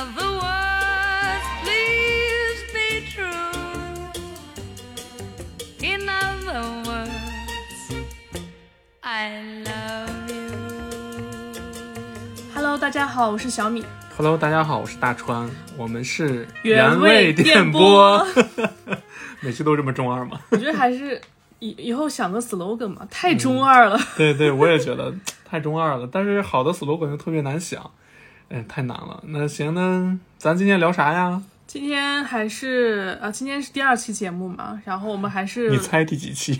the world please be true。Hello 大家好，我是小米。Hello 大家好，我是大川。我们是原味电波，每期都这么中二吗？我觉得还是以以后想个 slogan 嘛，太中二了。对对，我也觉得太中二了，但是好的 slogan 又特别难想。哎，太难了。那行，那咱今天聊啥呀？今天还是啊，今天是第二期节目嘛，然后我们还是你猜第几期？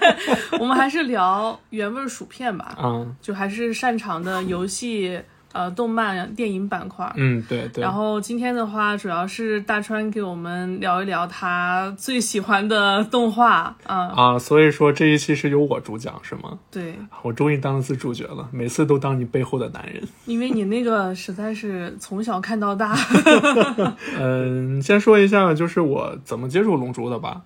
我们还是聊原味薯片吧，嗯就还是擅长的游戏、呃动漫、电影板块。嗯，对对。然后今天的话，主要是大川给我们聊一聊他最喜欢的动画啊、啊，所以说这一期是由我主讲是吗？对，我终于当一次主角了，每次都当你背后的男人。因为你那个实在是从小看到大，嗯，先说一下，就是我怎么接触龙珠的吧。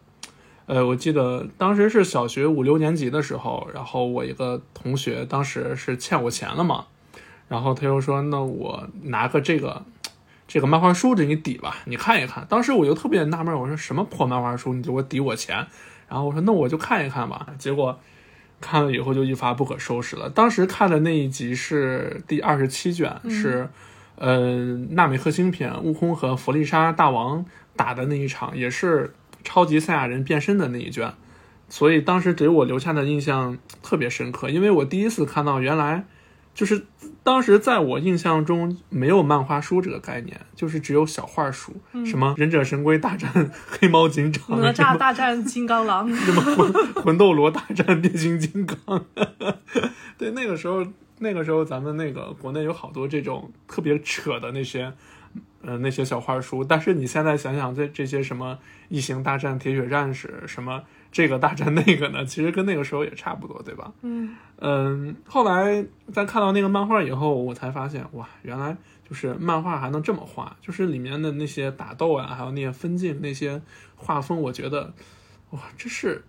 呃，我记得当时是小学五六年级的时候，然后我一个同学当时是欠我钱了嘛，然后他又说：“那我拿个这个这个漫画书给你抵吧，你看一看。”当时我就特别纳闷，我说什么破漫画书，你给我抵我钱？然后我说那我就看一看吧。结果看了以后就一发不可收拾了。当时看的那一集是第二十七卷，是呃纳美克星篇，悟空和弗利沙大王打的那一场，也是超级赛亚人变身的那一卷。所以当时给我留下的印象特别深刻，因为我第一次看到原来就是当时在我印象中没有漫画书这个概念，就是只有小画书，什么忍者神龟大战黑猫警长，哪吒大战金刚狼，什么魂魂斗罗大战变形金刚。对，那个时候，那个时候咱们那个国内有好多这种特别扯的那些，呃，那些小画书。但是你现在想想，这这些什么异形大战铁血战士，什么这个大战那个呢，其实跟那个时候也差不多，对吧？嗯嗯，后来在看到那个漫画以后，我才发现，哇，原来就是漫画还能这么画，就是里面的那些打斗啊，还有那些分镜、那些画风，我觉得，哇，这是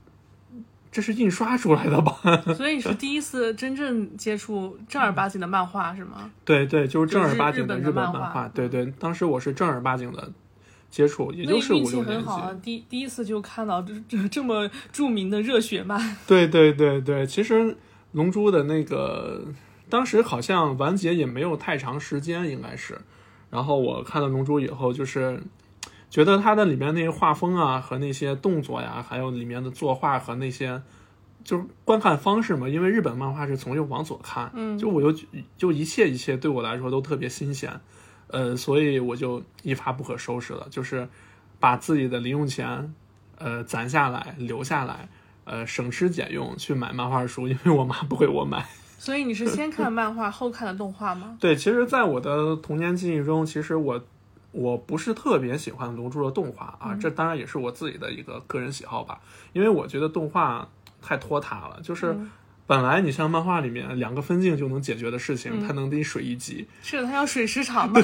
这是印刷出来的吧？所以你是第一次真正接触正儿八经的漫画是吗？对对，就是正儿八经的日本漫画漫画，对对，当时我是正儿八经的接触，也就是你运气五六年级。很好啊，第第一次就看到这这这么著名的热血漫。对对对对，其实《龙珠》的那个当时好像完结也没有太长时间，应该是。然后我看了《龙珠》以后，就是觉得它的里面那些画风啊，和那些动作呀，还有里面的作画和那些就是观看方式嘛，因为日本漫画是从右往左看，嗯就我就就一切一切对我来说都特别新鲜，呃，所以我就一发不可收拾了，就是把自己的零用钱，呃，攒下来留下来。呃，省吃俭用去买漫画书，因为我妈不给我买。所以你是先看漫画后看的动画吗？对，其实，在我的童年记忆中，其实我我不是特别喜欢《龙珠》的动画啊，这当然也是我自己的一个个人喜好吧，因为我觉得动画太拖沓了，就是嗯本来你像漫画里面两个分镜就能解决的事情，它能给你水一集，是的，它要水时长嘛。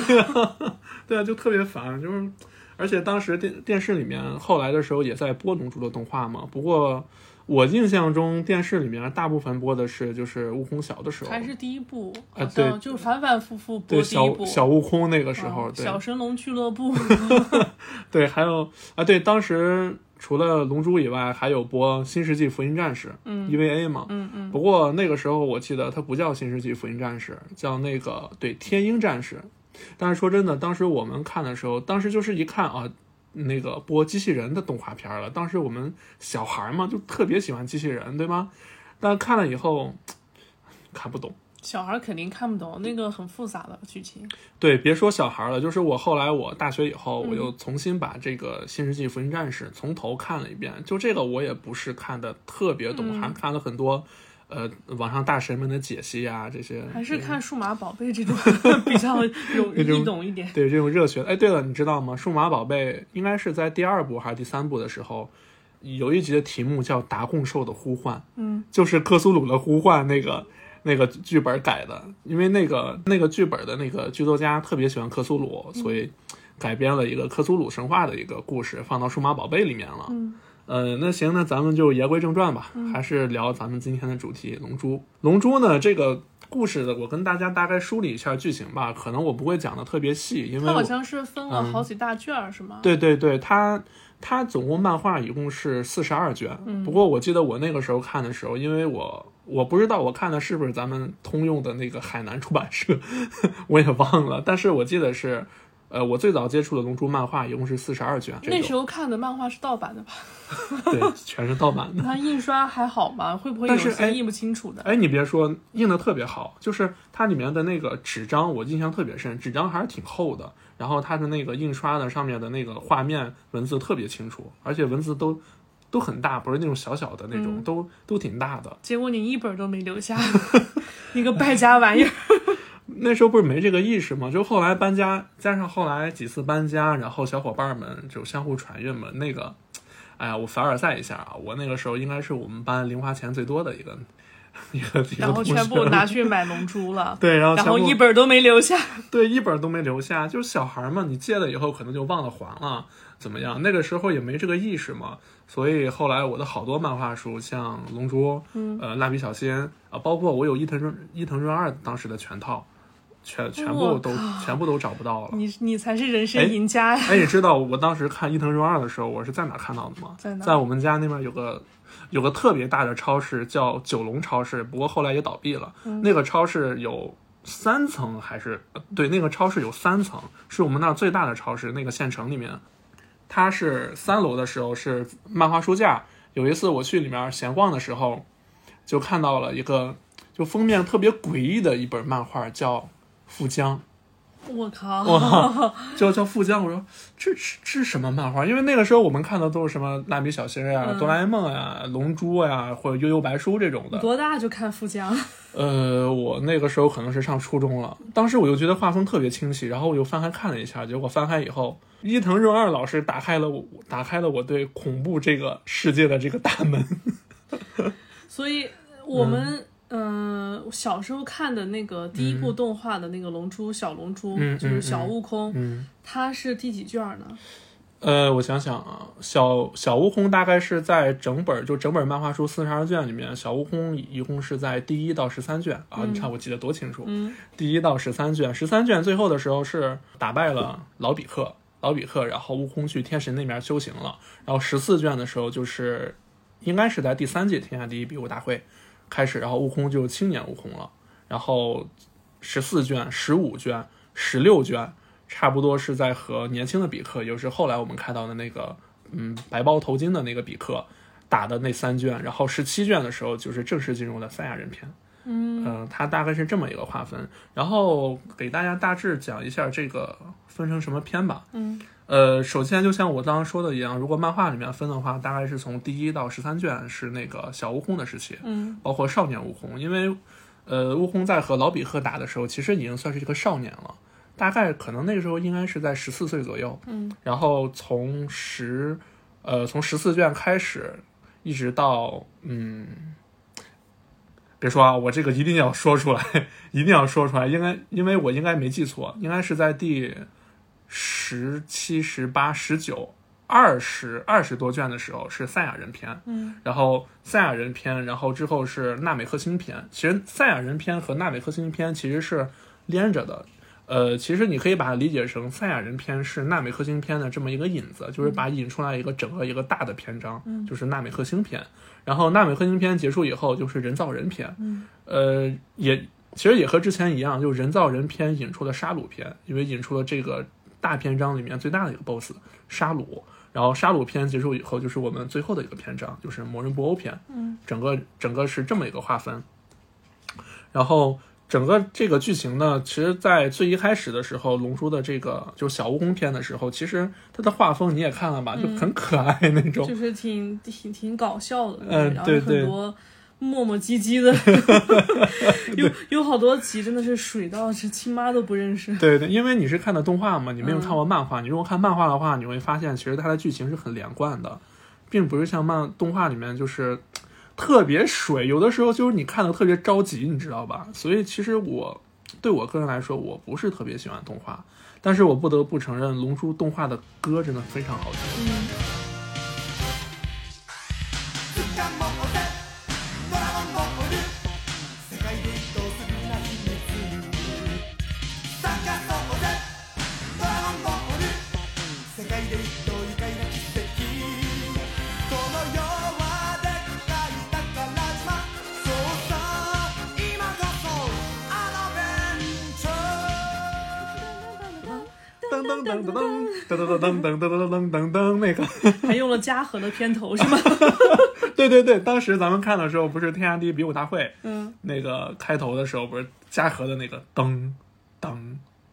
对啊，就特别烦，就是。而且当时电电视里面后来的时候也在播《龙珠》的动画嘛，不过我印象中电视里面大部分播的是就是悟空小的时候，还是第一部，好啊对像就反反复复播对第一部。小小悟空那个时候，嗯对小神龙俱乐部，对，还有啊，对，当时除了龙珠以外，还有播《新世纪福音战士》嗯 EVA 嘛。嗯嗯，不过那个时候我记得它不叫《新世纪福音战士》，叫那个对天鹰战士。但是说真的，当时我们看的时候，当时就是一看啊，那个播机器人的动画片了。当时我们小孩嘛，就特别喜欢机器人，对吗？但看了以后看不懂。小孩肯定看不懂那个很复杂的剧情。对，别说小孩了，就是我后来我大学以后，嗯我又重新把这个《新世纪福音战士》从头看了一遍。就这个我也不是看的特别懂，嗯还看了很多呃网上大神们的解析啊，这些还是看数码宝贝这种 比较有易懂一点。对这种热血。哎，对了，你知道吗？数码宝贝应该是在第二部还是第三部的时候，有一集的题目叫《达贡兽的呼唤》，嗯，就是克苏鲁的呼唤那个。那个剧本改的，因为那个那个剧本的那个剧作家特别喜欢克苏鲁，所以改编了一个克苏鲁神话的一个故事，放到数码宝贝里面了。嗯呃，那行，那咱们就言归正传吧，还是聊咱们今天的主题《龙珠》。龙珠呢，这个故事的，我跟大家大概梳理一下剧情吧。可能我不会讲的特别细，因为它好像是分了好几大卷儿，是吗？对对对，它它总共漫画一共是四十二卷。嗯不过我记得我那个时候看的时候，因为我我不知道我看的是不是咱们通用的那个海南出版社，我也忘了。但是我记得是，呃，我最早接触的《龙珠》漫画一共是四十二卷。那时候看的漫画是盗版的吧？对，全是盗版的。它印刷还好吗？会不会有些印不清楚的？哎，你别说，印的特别好，就是它里面的那个纸张，我印象特别深，纸张还是挺厚的。然后它的那个印刷的上面的那个画面文字特别清楚，而且文字都都很大，不是那种小小的那种，嗯都都挺大的。结果你一本都没留下，你个败家玩意儿！那时候不是没这个意识吗？就后来搬家，加上后来几次搬家，然后小伙伴们就相互传阅嘛。那个，哎呀，我凡尔赛一下啊，我那个时候应该是我们班零花钱最多的一个 一个然后。全部拿去买龙珠了 对，然后然后一本都没留下。对，一本都没留下。就是小孩嘛，你借了以后可能就忘了还了，怎么样？那个时候也没这个意识嘛，所以后来我的好多漫画书，像《龙珠》、嗯呃，《蜡笔小新》啊、包括我有伊藤润伊藤润二当时的全套，全全部都全部都找不到了。你你才是人哎生赢家呀！哎，你知道我当时看伊藤润二的时候，我是在哪看到的吗？在哪在我们家那边有个有个特别大的超市，叫九龙超市，不过后来也倒闭了。嗯那个超市有三层还是呃对，那个超市有三层，是我们那儿最大的超市。那个县城里面，它是三楼的时候是漫画书架。有一次我去里面闲逛的时候，就看到了一个就封面特别诡异的一本漫画，叫《富江》。我靠！哇，叫叫富江，我说这是这是什么漫画？因为那个时候我们看的都是什么蜡笔小新呀、嗯哆啦 A 梦呀、龙珠呀，或者悠悠白书这种的。多大就看富江？呃，我那个时候可能是上初中了，当时我就觉得画风特别清晰，然后我就翻开看了一下，结果翻开以后，伊藤润二老师打开了我打开了我对恐怖这个世界的这个大门。所以我们嗯、呃小时候看的那个第一部动画的那个龙珠小龙珠，嗯就是小悟空，嗯，它是第几卷呢？呃，我想想啊，小小悟空大概是在整本就整本漫画书四十二卷里面，小悟空一共是在第一到十三卷啊，你看我记得多清楚，嗯。第一到十三卷，十三卷最后的时候是打败了老比克，老比克，然后悟空去天神那边修行了，然后十四卷的时候就是应该是在第三届天下第一比武大会开始，然后悟空就青年悟空了，然后十四卷、十五卷、十六卷，差不多是在和年轻的比克，也就是后来我们看到的那个嗯白包头巾的那个比克打的那三卷，然后十七卷的时候就是正式进入了赛亚人篇。嗯嗯、它大概是这么一个划分，然后给大家大致讲一下这个分成什么篇吧。嗯呃，首先就像我刚刚说的一样，如果漫画里面分的话，大概是从第一到十三卷是那个小悟空的时期，嗯包括少年悟空，因为呃，悟空在和老比克打的时候，其实已经算是一个少年了，大概可能那个时候应该是在十四岁左右。嗯，然后从十呃从十四卷开始，一直到嗯。别说啊，我这个一定要说出来，一定要说出来，应该因为我应该没记错，应该是在第十七、十八、十九、二十二十多卷的时候是赛亚人篇，嗯，然后赛亚人篇，然后之后是纳美克星篇。其实赛亚人篇和纳美克星篇其实是连着的。呃，其实你可以把它理解成赛亚人篇是纳美克星篇的这么一个引子，就是把引出来一个整个一个大的篇章，就是纳美克星篇。然后纳美克星篇结束以后就是人造人篇，嗯呃，也其实也和之前一样，就人造人篇引出了杀戮篇，因为引出了这个大篇章里面最大的一个 BOSS 沙鲁。然后沙鲁篇结束以后，就是我们最后的一个篇章，就是魔人布欧篇。嗯，整个整个是这么一个划分。然后整个这个剧情呢，其实，在最一开始的时候，龙珠的这个就是小悟空篇的时候，其实它的画风你也看了吧，就很可爱那种。就是挺挺挺搞笑的，嗯对对很多磨磨唧唧的，有有好多集真的是水到是亲妈都不认识。对对，因为你是看的动画嘛，你没有看过漫画。你如果看漫画的话，你会发现其实它的剧情是很连贯的，并不是像漫动画里面就是特别水，有的时候就是你看的特别着急，你知道吧？所以其实我对我个人来说，我不是特别喜欢动画，但是我不得不承认，《龙珠》动画的歌真的非常好听。嗯「噔噔噔噔噔噔噔噔噔噔噔噔噔那个，还用了嘉禾的片头是吗？对对对，当时咱们看的时候，不是天下第一比武大会嗯，那个开头的时候，不是嘉禾的那个噔噔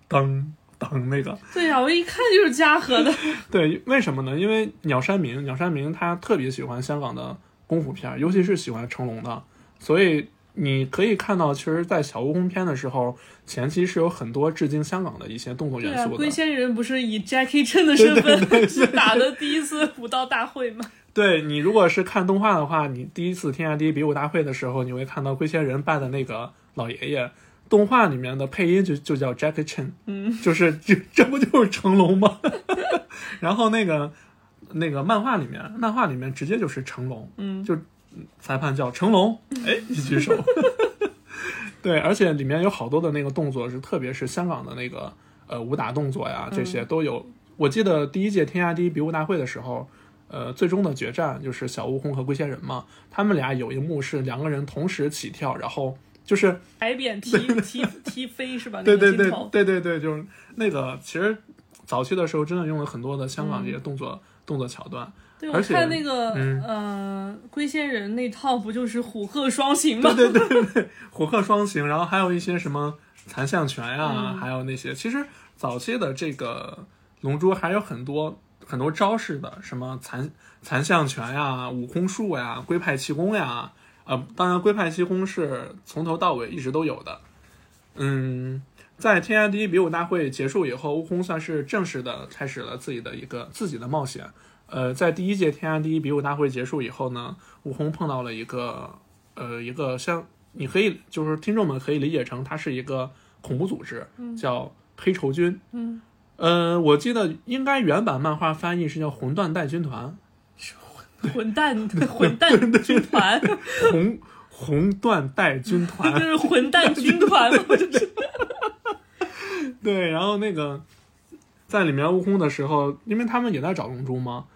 噔噔那个，对呀、我一看就是嘉禾的。对，为什么呢？因为鸟山明，鸟山明他特别喜欢香港的功夫片，尤其是喜欢成龙的，所以你可以看到，其实，在小悟空片的时候，前期是有很多致敬香港的一些动作元素的。龟仙人不是以 Jackie Chan 的身份去打的第一次武道大会吗？对你如果是看动画的话，你第一次天下第一比武大会的时候，你会看到龟仙人扮的那个老爷爷，动画里面的配音就就叫 Jackie Chan，嗯，就是这这不就是成龙吗？然后那个那个漫画里面，漫画里面直接就是成龙，嗯就裁判叫成龙，哎，一举手。对，而且里面有好多的那个动作是，特别是香港的那个呃武打动作呀，这些都有。我记得第一届天下第一比武大会的时候，呃，最终的决战就是小悟空和龟仙人嘛，他们俩有一幕是两个人同时起跳，然后就是踩扁踢 踢踢飞是吧？对对对对对对，就是那个，其实早期的时候真的用了很多的香港这些动作、动作桥段。对，我看那个、嗯呃龟仙人那套不就是虎鹤双形吗？对对对对，虎鹤双形，然后还有一些什么残像拳呀、嗯还有那些，其实早期的这个龙珠还有很多很多招式的，什么残残像拳呀、悟空术呀、龟派气功呀，呃，当然龟派气功是从头到尾一直都有的。嗯，在天下第一比武大会结束以后，悟空算是正式的开始了自己的一个自己的冒险。呃，在第一届天下第一比武大会结束以后呢，悟空碰到了一个呃一个像你可以就是听众们可以理解成它是一个恐怖组织，叫黑绸军。嗯，呃，我记得应该原版漫画翻译是叫混蛋带军团，混蛋 混蛋军团，红红缎带军团。就。是混蛋军团嘛，就是。对，然后那个在里面悟空的时候，因为他们也在找龙珠嘛，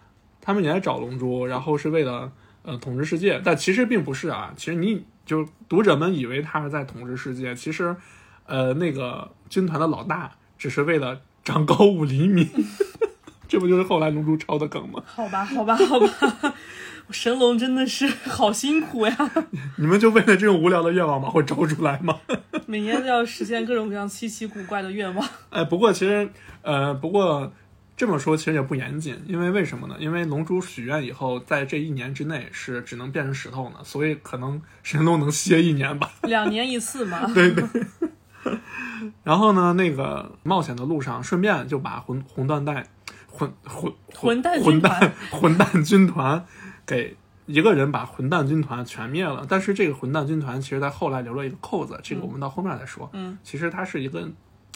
他们也在找龙珠，然后是为了呃统治世界，但其实并不是啊。其实你就读者们以为他是在统治世界，其实呃那个军团的老大只是为了长高五厘米，这不就是后来龙珠超的梗吗？好吧好吧好吧，神龙真的是好辛苦呀，你们就为了这种无聊的愿望把我招出来吗？每年都要实现各种各样稀奇古怪的愿望。哎，不过其实，呃，不过这么说其实也不严谨，因为为什么呢？因为龙珠许愿以后，在这一年之内是只能变成石头呢，所以可能神龙能歇一年吧。两年一次嘛，对对。然后呢，那个冒险的路上，顺便就把混混蛋带混混混蛋混军团蛋混蛋军团给一个人把混蛋军团全灭了。但是这个混蛋军团其实在后来留了一个扣子，这个我们到后面再说。嗯，其实它是一个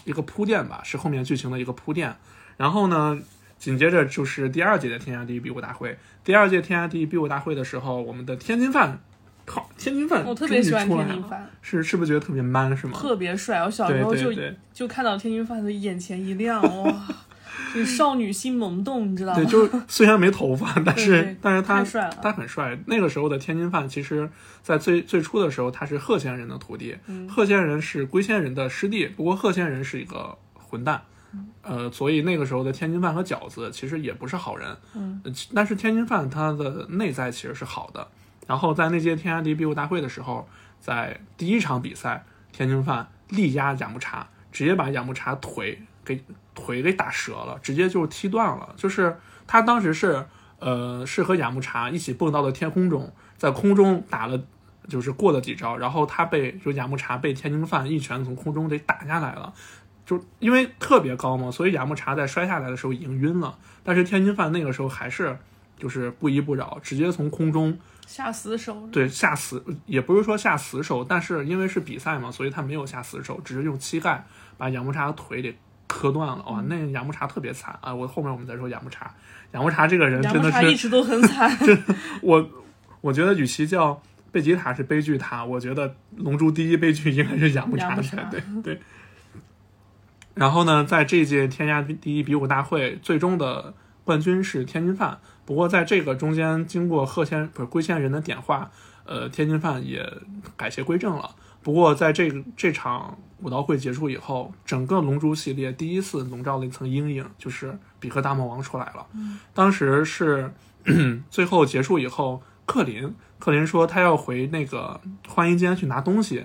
一个铺垫吧，是后面剧情的一个铺垫。然后呢，紧接着就是第二届的天下第一比武大会。第二届天下第一比武大会的时候，我们的天津饭，靠，天津饭，我特别喜欢天津，饭，是是不是觉得特别 man 是吗？特别帅。我小时候就就看到天津饭的眼前一亮，哇，就少女心萌动，你知道吗？对，就是虽然没头发，但是但是他他很帅。那个时候的天津饭，其实在最最初的时候，他是贺仙人的徒弟，嗯贺仙人是龟仙人的师弟，不过贺仙人是一个混蛋。嗯呃，所以那个时候的天津饭和饺子其实也不是好人，嗯但是天津饭它的内在其实是好的。然后在那届天下第一比武大会的时候，在第一场比赛，天津饭力压雅木茶，直接把雅木茶腿给腿给打折了，直接就踢断了。就是他当时是呃是和雅木茶一起蹦到了天空中，在空中打了。就是过了几招，然后他被就雅木茶被天津饭一拳从空中给打下来了，就因为特别高嘛，所以雅木茶在摔下来的时候已经晕了，但是天津饭那个时候还是就是不依不饶，直接从空中下死手，对下死，也不是说下死手，但是因为是比赛嘛，所以他没有下死手，只是用膝盖把雅木茶的腿给磕断了。哇，那雅木茶特别惨啊！我后面我们再说雅木茶，雅木茶这个人真的是一直都很惨。我，我觉得与其叫贝吉塔是悲剧塔，我觉得龙珠第一悲剧应该是雅木茶对对。然后呢，在这届天下第一比武大会最终的冠军是天津饭。不过在这个中间，经过贺仙不是龟仙人的点化，呃，天津饭也改邪归正了。不过在这个这场武道会结束以后，整个龙珠系列第一次笼罩了一层阴影，就是比克大魔王出来了。当时是最后结束以后，克林克林说他要回那个换衣间去拿东西，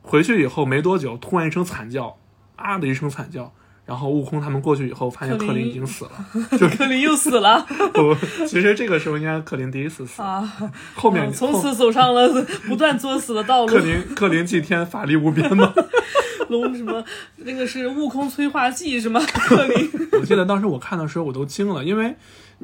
回去以后没多久，突然一声惨叫，啊的一声惨叫。然后悟空他们过去以后，发现克克林林已经死了。就克林又死了 不，其实这个时候应该克林第一次死，啊！后面嗯从此走上了不断作死的道路克。林克林祭天法力无边嘛。龙什么那个是悟空催化剂是吗？克林我记得当时我看的时候我都惊了，因为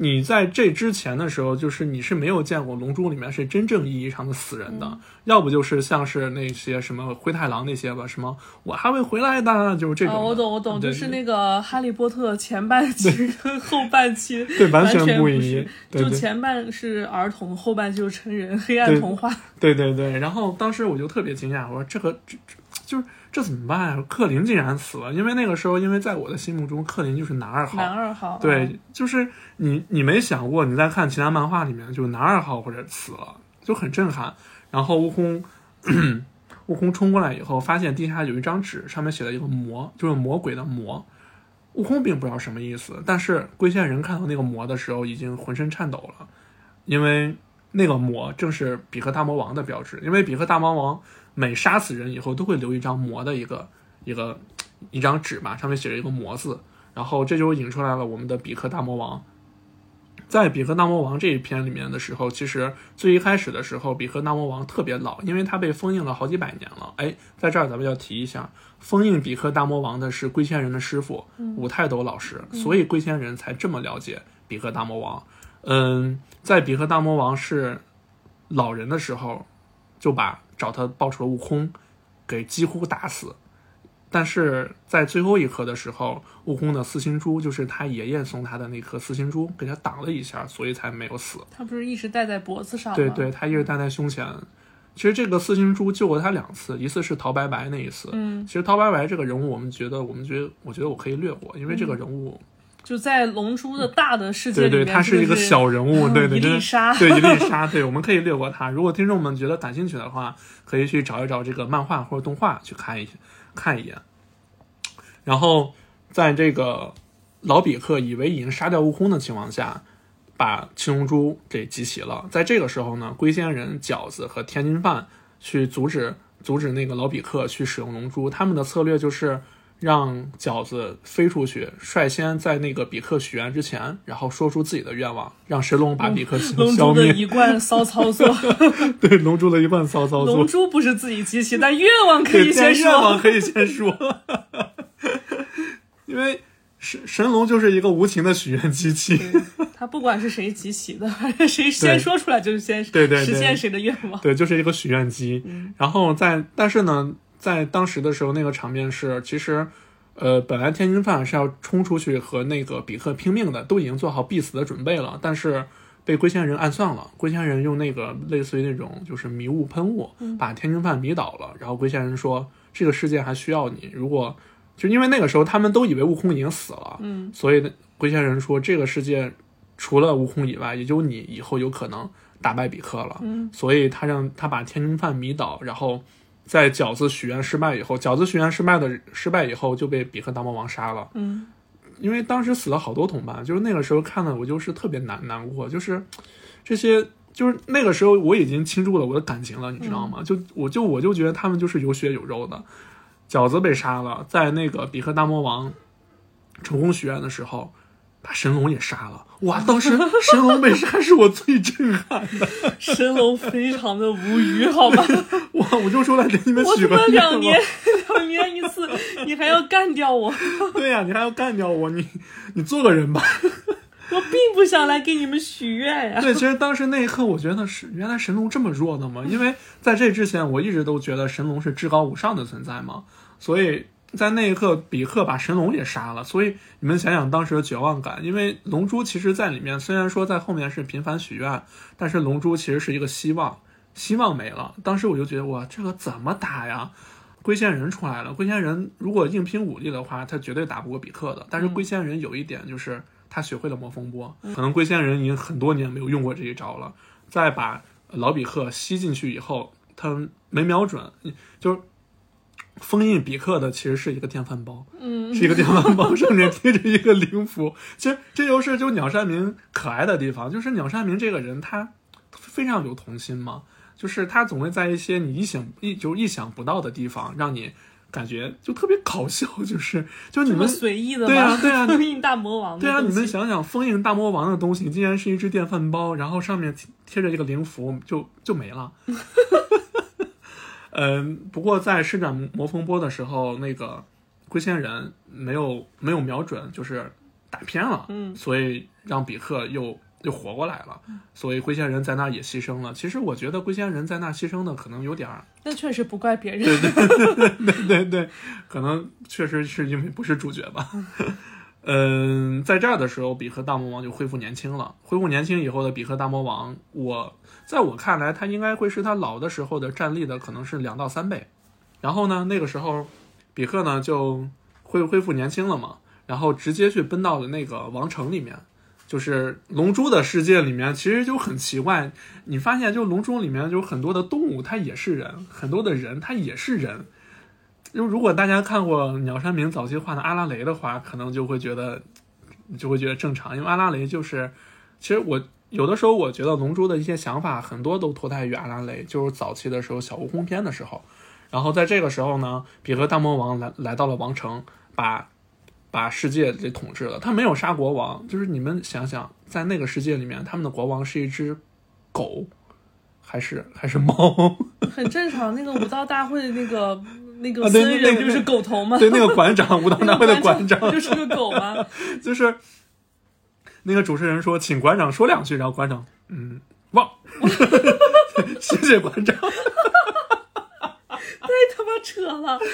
你在这之前的时候，就是你是没有见过《龙珠》里面是真正意义上的死人的，嗯。要不就是像是那些什么灰太狼那些吧，什么我还会回来的，就是这种啊，我懂我懂，就是那个哈利波特前半期跟 后半期 对完全不一样，就前半是儿童，后半就是成人，黑暗童话。对对对，然后当时我就特别惊讶，我说这个这这就是这怎么办呀？克林竟然死了，因为那个时候，因为在我的心目中，克林就是男二号，男二号，啊对，就是你你没想过，你在看其他漫画里面，就是男二号或者死了，就很震撼。然后悟空，悟空冲过来以后，发现地下有一张纸，上面写了一个魔，就是魔鬼的魔。悟空并不知道什么意思，但是龟仙人看到那个魔的时候，已经浑身颤抖了，因为那个魔正是比克大魔王的标志。因为比克大魔王每杀死人以后，都会留一张魔的一个一个一张纸嘛，上面写着一个魔字。然后这就引出来了我们的比克大魔王。在比克大魔王这一篇里面的时候，其实最一开始的时候，比克大魔王特别老，因为他被封印了好几百年了。哎，在这儿咱们要提一下，封印比克大魔王的是龟仙人的师傅五泰斗老师，所以龟仙人才这么了解比克大魔王。嗯，在比克大魔王是老人的时候，就把找他报仇的悟空给几乎打死。但是在最后一刻的时候，悟空的四星珠就是他爷爷送他的那颗四星珠，给他挡了一下，所以才没有死。他不是一直戴在脖子上吗？对对，他一直戴在胸前。其实这个四星珠救过他两次，一次是陶白白那一次。嗯，其实陶白白这个人物，我们觉得，我们觉得，我觉得我可以略过，因为这个人物，就在龙珠的大的世界对对，里面，他是一个小人物，对对一对，粒沙对一粒沙，对，我们可以略过他。如果听众们觉得感兴趣的话，可以去找一找这个漫画或者动画去看一看一眼。然后在这个老比克以为已经杀掉悟空的情况下，把七龙珠给集齐了。在这个时候呢，龟仙人、饺子和天津饭去阻止阻止那个老比克去使用龙珠，他们的策略就是让饺子飞出去，率先在那个比克许愿之前，然后说出自己的愿望，让神龙把比克龙消灭。珠的一贯骚操作。对，龙珠的一贯骚操作龙。珠不是自己集齐，但愿望可以，先说愿望说。可以先说，因为神神龙就是一个无情的许愿机器。他不管是谁集齐的，谁先说出来就是先对对对实现谁的愿望。对，就是一个许愿机。然后在，但是呢，在当时的时候，那个场面是，其实，呃，本来天津饭是要冲出去和那个比克拼命的，都已经做好必死的准备了，但是被龟仙人暗算了。龟仙人用那个类似于那种就是迷雾喷雾，把天津饭迷倒了。然后龟仙人说：“这个世界还需要你。如果就因为那个时候他们都以为悟空已经死了，嗯，所以龟仙人说这个世界除了悟空以外，也就你以后有可能打败比克了。嗯，所以他让他把天津饭迷倒，然后在饺子许愿失败以后，饺子许愿失败的失败以后就被比克大魔王杀了。嗯，因为当时死了好多同伴，就是那个时候看的我就是特别难难过，就是这些。就是那个时候我已经倾注了我的感情了，你知道吗？就我就我就觉得他们就是有血有肉的。饺子被杀了，在那个比克大魔王成功许愿的时候，把神龙也杀了。哇，当时神龙被杀是我最震撼的。神龙非常的无语，好吧？哇，我就说来给你们许个愿望两年 两年一次，你还要干掉我？对呀、你还要干掉我，你你做个人吧。我并不想来给你们许愿呀。对，其实当时那一刻，我觉得是原来神龙这么弱的吗？因为在这之前，我一直都觉得神龙是至高无上的存在嘛，所以在那一刻，比克把神龙也杀了。所以你们想想当时的绝望感，因为龙珠其实在里面虽然说在后面是频繁许愿，但是龙珠其实是一个希望，希望没了。当时我就觉得哇，这个怎么打呀？龟仙人出来了，龟仙人如果硬拼武力的话，他绝对打不过比克的。但是龟仙人有一点就是他学会了魔风波。可能龟仙人已经很多年没有用过这一招了，再把老比克吸进去以后，他没瞄准，就是封印比克的其实是一个电饭煲，嗯，是一个电饭煲，上面贴着一个灵符。其实这就是就鸟山明可爱的地方，就是鸟山明这个人他非常有童心嘛，就是他总会在一些你意想意就意想不到的地方，让你感觉就特别搞笑，就是就你们随意的？对啊对啊封印大魔王对啊，你们想想，封印大魔王的东西竟然是一只电饭煲，然后上面贴贴着一个灵符，就就没了。嗯，不过在施展魔风波的时候，那个龟仙人没有没有瞄准，就是打偏了，嗯所以让比克又又活过来了，所以龟仙人在那也牺牲了。其实我觉得龟仙人在那牺牲的可能有点儿那确实不怪别人。对对对对对，可能确实是因为不是主角吧。嗯，在这儿的时候，比克大魔王就恢复年轻了。恢复年轻以后的比克大魔王，我在我看来，他应该会是他老的时候的战力的可能是两到三倍。然后呢，那个时候比克呢就恢恢复年轻了嘛，然后直接去奔到了那个王城里面。就是龙珠的世界里面，其实就很奇怪，你发现就龙珠里面有很多的动物，它也是人；很多的人，它也是人。就如果大家看过鸟山明早期画的阿拉蕾的话，可能就会觉得就会觉得正常，因为阿拉蕾就是，其实我有的时候我觉得龙珠的一些想法很多都脱胎于阿拉蕾，就是早期的时候小悟空篇的时候，然后在这个时候呢，比克大魔王来来到了王城，把把世界给统治了。他没有杀国王，就是你们想想，在那个世界里面，他们的国王是一只狗，还是还是猫？很正常。那个武道大会的那个那个啊对僧那就是狗头嘛，对，那个馆长，武道大会的馆长不就是个狗吗？就是那个主持人说，请馆长说两句，然后馆长，嗯，忘，谢谢馆长，太他妈扯了。啊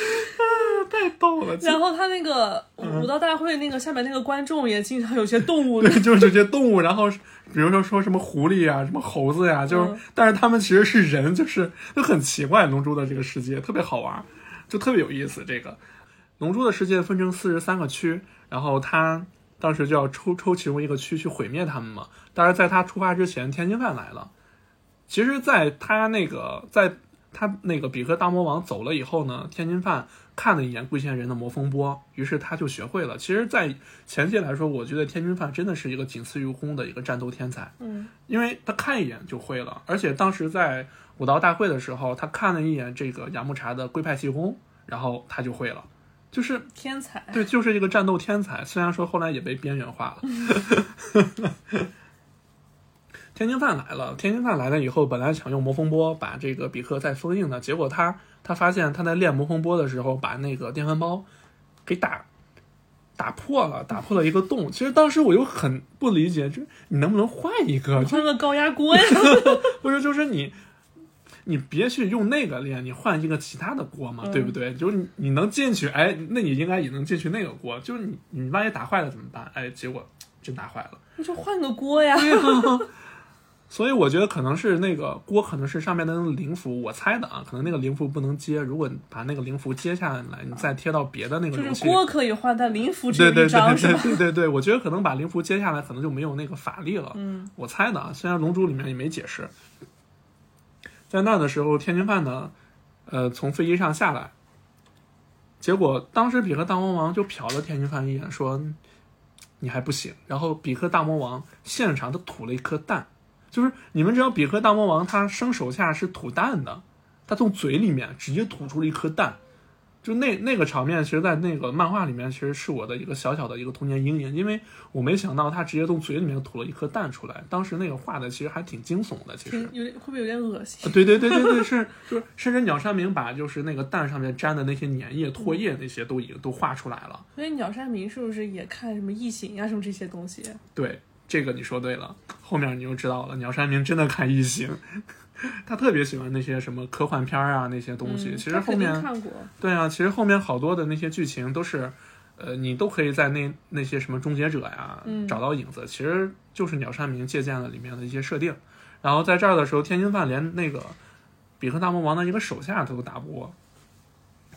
太逗了，然后他那个嗯。武道大会那个下面那个观众也经常有些动物，对，就是这些动物，然后比如说说什么狐狸啊，什么猴子呀、就是，嗯。但是他们其实是人，就是就很奇怪，龙珠的这个世界特别好玩，就特别有意思。这个龙珠的世界分成四十三个区，然后他当时就要抽抽其中一个区去毁灭他们嘛。但是在他出发之前，天津饭来了。其实，在他那个在他那个比克大魔王走了以后呢，天津饭看了一眼龟仙人的魔风波，于是他就学会了。其实，在前期来说，我觉得天津饭真的是一个仅次于空的一个战斗天才，嗯，因为他看一眼就会了。而且当时在武道大会的时候，他看了一眼这个雅木茶的龟派气功，然后他就会了。就是天才。对，就是一个战斗天才。虽然说后来也被边缘化了。天津饭来了，天津饭来了以后，本来想用魔风波把这个比克再封印的，结果他他发现他在练魔风波的时候，把那个电饭煲给打打破了，打破了一个洞。其实当时我又很不理解，就你能不能换一个？换个高压锅呀！不是，就是你，你别去用那个练，你换一个其他的锅嘛，嗯对不对？就是你你能进去，哎，那你应该也能进去那个锅。就是你你万一打坏了怎么办？哎，结果就打坏了。你就换个锅呀！所以我觉得可能是那个锅，可能是上面的那个灵符，我猜的啊，可能那个灵符不能接。如果把那个灵符接下来，你再贴到别的那个就是容器里，锅可以换，但灵符只对对对有一张，是？对对对，我觉得可能把灵符接下来，可能就没有那个法力了。嗯，我猜的啊，虽然《龙珠》里面也没解释。在那的时候，天津饭呢，呃，从飞机上下来，结果当时比克大魔王就瞟了天津饭一眼，说：“你还不行。”然后比克大魔王现场他吐了一颗蛋，就是你们知道比克大魔王他生手下是吐蛋的，他从嘴里面直接吐出了一颗蛋。就那那个场面，其实，在那个漫画里面，其实是我的一个小小的一个童年阴影，因为我没想到他直接从嘴里面吐了一颗蛋出来。当时那个画的其实还挺惊悚的，其实。有点会不会有点恶心？对对对对对，是就是，甚至鸟山明把就是那个蛋上面粘的那些粘液、唾液那些都已经都画出来了。所以鸟山明是不是也看什么异形啊什么这些东西？对，这个你说对了，后面你就知道了，鸟山明真的看异形，他特别喜欢那些什么科幻片儿啊那些东西。嗯其实后面，对啊，其实后面好多的那些剧情都是，呃，你都可以在那那些什么终结者呀、嗯找到影子，其实就是鸟山明借鉴了里面的一些设定。然后在这儿的时候，天津饭连那个比克大魔王的一个手下他都打不过。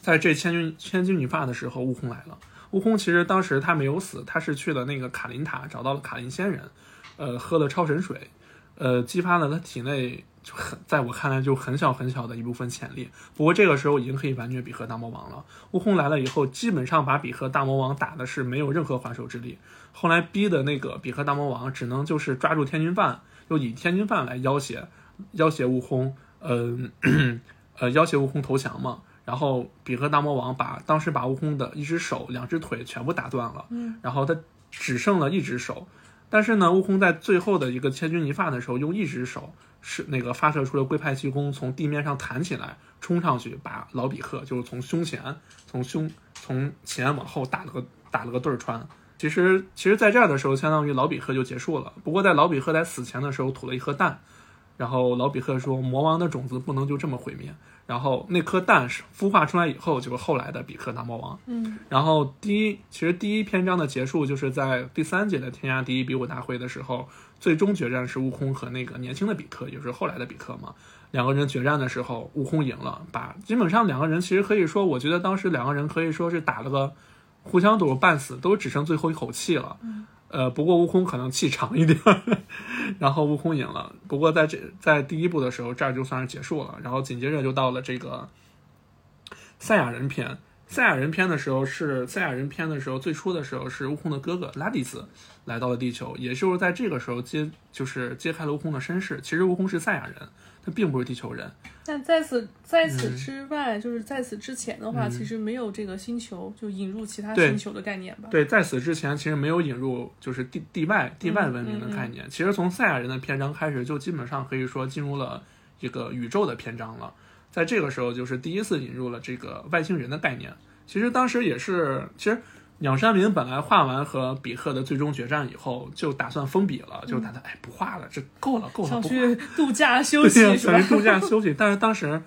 在这千钧千钧一发的时候，悟空来了。悟空其实当时他没有死，他是去了那个卡林塔，找到了卡林仙人，呃，喝了超神水，呃，激发了他体内就很，在我看来就很小很小的一部分潜力。不过这个时候已经可以完虐比克大魔王了。悟空来了以后，基本上把比克大魔王打的是没有任何还手之力。后来逼的那个比克大魔王只能就是抓住天津饭，又以天津饭来要挟要挟悟空，嗯、呃，要挟悟空投降嘛。然后比克大魔王把当时把悟空的一只手、两只腿全部打断了，嗯，然后他只剩了一只手。但是呢，悟空在最后的一个千钧一发的时候，用一只手是那个发射出了龟派气功，从地面上弹起来，冲上去把老比克就是从胸前、从胸从前往后打了个打了个对儿穿。其实，其实，在这儿的时候，相当于老比克就结束了。不过，在老比克在死前的时候吐了一颗蛋，然后老比克说：“魔王的种子不能就这么毁灭。”然后那颗蛋是孵化出来以后，就是后来的比克大魔王。嗯，然后第一，其实第一篇章的结束就是在第三节的天下第一比武大会的时候，最终决战是悟空和那个年轻的比克，也就是后来的比克嘛。两个人决战的时候，悟空赢了，把基本上两个人其实可以说，我觉得当时两个人可以说是打了个互相赌半死，都只剩最后一口气了。呃，不过悟空可能气长一点，然后悟空赢了。不过在这在第一部的时候，这儿就算是结束了。然后紧接着就到了这个赛亚人篇。赛亚人篇的时候是赛亚人篇的时候，最初的时候是悟空的哥哥拉蒂斯来到了地球，也就是在这个时候揭就是揭开了悟空的身世。其实悟空是赛亚人，他并不是地球人。但在此在嗯此之外，就是在此之前的话，其实没有这个星球就引入其他星球的概念吧？对，在此之前其实没有引入就是地地外地外文明的概念。其实从赛亚人的篇章开始，就基本上可以说进入了这个宇宙的篇章了。在这个时候，就是第一次引入了这个外星人的概念。其实当时也是，其实鸟山明本来画完和比克的最终决战以后，就打算封笔了，就打算哎不画了，这够了够了，想不去度假休，息是吧想？去度假休息。但是当时，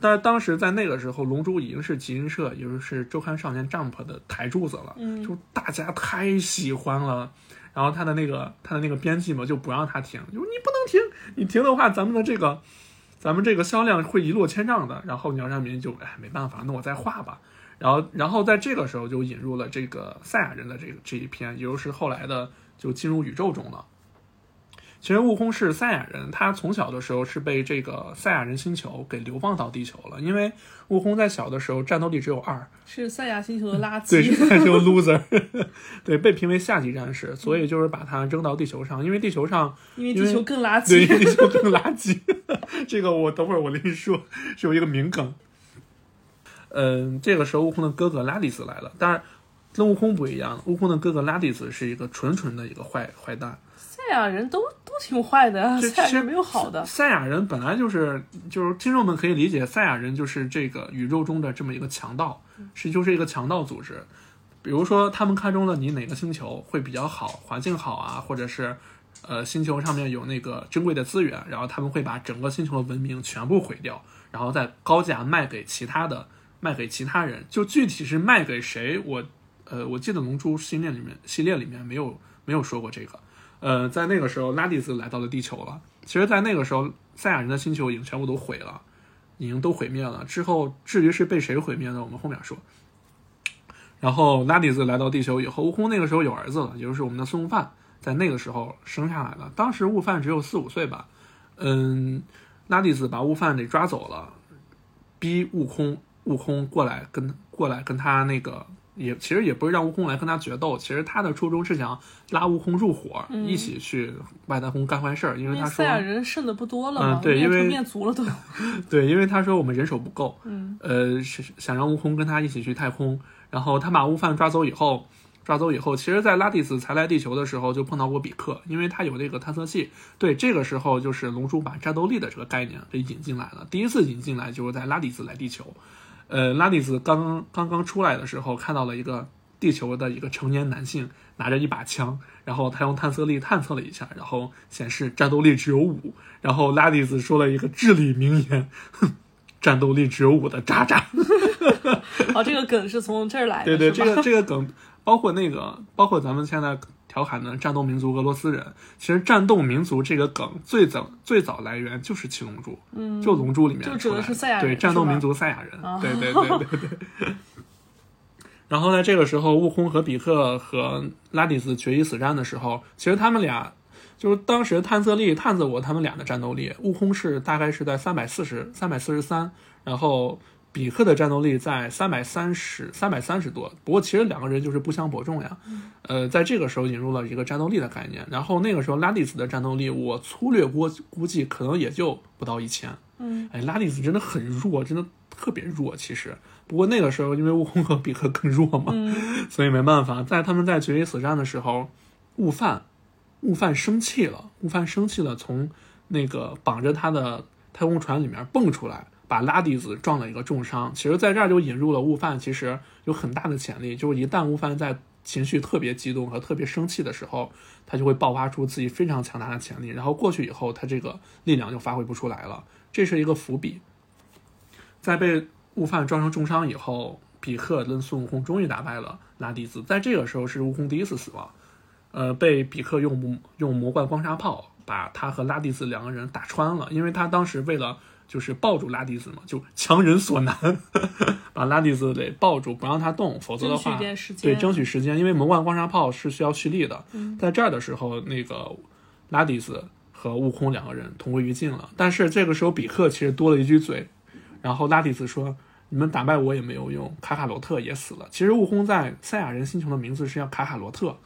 但是当时在那个时候，《龙珠》已经是集英社，也就是周刊少年 Jump 的台柱子了，嗯就大家太喜欢了。然后他的那个他的那个编辑嘛，就不让他停，就你不能停，你停的话，咱们的这个咱们这个销量会一落千丈的。然后鸟山明就哎没办法，那我再画吧。然后然后在这个时候就引入了这个赛亚人的这个这一篇，也就是后来的就进入宇宙中了。其实悟空是赛亚人，他从小的时候是被这个赛亚人星球给流放到地球了。因为悟空在小的时候战斗力只有二，是赛亚星球的垃对，是圾。赛球 loser，对，被评为下级战士，所以就是把他扔到地球上，因为地球上因为地球更垃对，因圾。为地球更垃圾。这个我等会儿我跟你说，是有一个名梗。嗯，这个时候悟空的哥哥拉蒂斯来了，但是跟悟空不一样，悟空的哥哥拉蒂斯是一个纯纯的一个坏坏蛋。赛亚人都都挺坏的啊，这 其实赛亚人没有好的。赛亚人本来就是就是听众们可以理解，赛亚人就是这个宇宙中的这么一个强盗，是就是一个强盗组织。比如说，他们看中了你哪个星球会比较好，环境好啊，或者是呃星球上面有那个珍贵的资源，然后他们会把整个星球的文明全部毁掉，然后再高价卖给其他的卖给其他人。就具体是卖给谁，我呃我记得《龙珠》系列里面系列里面没有没有说过这个。呃，在那个时候，拉蒂斯来到了地球了。其实，在那个时候，赛亚人的星球已经全部都毁了，已经都毁灭了。之后，至于是被谁毁灭的，我们后面说。然后，拉蒂斯来到地球以后，悟空那个时候有儿子了，也就是我们的孙悟饭，在那个时候生下来了。当时悟饭只有四五岁吧。嗯，拉蒂斯把悟饭给抓走了，逼悟空，悟空过来跟过来跟他那个。也其实也不是让悟空来跟他决斗，其实他的初衷是想拉悟空入伙，一起去外太空干坏事儿。因为他说人剩的不多了嘛，嗯对因为面足了都。对，因为他说我们人手不够，嗯，呃，是想让悟空跟他一起去太空。然后他把悟饭抓走以后，抓走以后，其实，在拉蒂斯才来地球的时候就碰到过比克，因为他有那个探测器。对，这个时候就是龙珠把战斗力的这个概念给引进来了。第一次引进来就是在拉蒂斯来地球，呃，拉蒂斯刚刚刚刚出来的时候，看到了一个地球的一个成年男性拿着一把枪，然后他用探测力探测了一下，然后显示战斗力只有五。然后拉蒂斯说了一个至理名言：“哼，战斗力只有五的渣渣。”哦，这个梗是从这儿来的，对对，这个这个梗，包括那个，包括咱们现在调侃的战斗民族俄罗斯人，其实战斗民族这个梗最早最早来源就是七龙珠，嗯，就龙珠里面就指的是赛亚。人对，战斗民族赛亚人，啊。对对对对对。然后呢这个时候，悟空和比克和拉蒂斯决一死战的时候，其实他们俩就是当时探测力、探测过他们俩的战斗力，悟空是大概是在三百四十、三百四十三，然后比克的战斗力在三百三十、三百三十多。不过其实两个人就是不相伯仲呀。呃，在这个时候引入了一个战斗力的概念，然后那个时候拉蒂斯的战斗力，我粗略估估计可能也就不到一千。嗯，哎，拉蒂斯真的很弱，真的特别弱。其实，不过那个时候因为悟空和比克更弱嘛，所以没办法。在他们在决一死战的时候，悟饭，悟饭生气了，悟饭生气了，从那个绑着他的太空船里面蹦出来，把拉蒂斯撞了一个重伤。其实，在这儿就引入了悟饭，其实有很大的潜力，就是一旦悟饭在情绪特别激动和特别生气的时候，他就会爆发出自己非常强大的潜力，然后过去以后，他这个力量就发挥不出来了。这是一个伏笔。在被悟饭撞成重伤以后，比克跟孙悟空终于打败了拉蒂斯。在这个时候，是悟空第一次死亡，呃，被比克用魔用魔幻光沙炮把他和拉蒂斯两个人打穿了。因为他当时为了就是抱住拉蒂斯嘛，就强人所难，把拉蒂斯得抱住，不让他动，否则的话，对，争取时间，因为魔幻光沙炮是需要蓄力的。在这儿的时候，那个拉蒂斯和悟空两个人同归于尽了。但是这个时候，比克其实多了一句嘴，然后拉蒂斯说：“你们打败我也没有用，卡卡罗特也死了。”其实悟空在赛亚人星球的名字是叫卡卡罗特。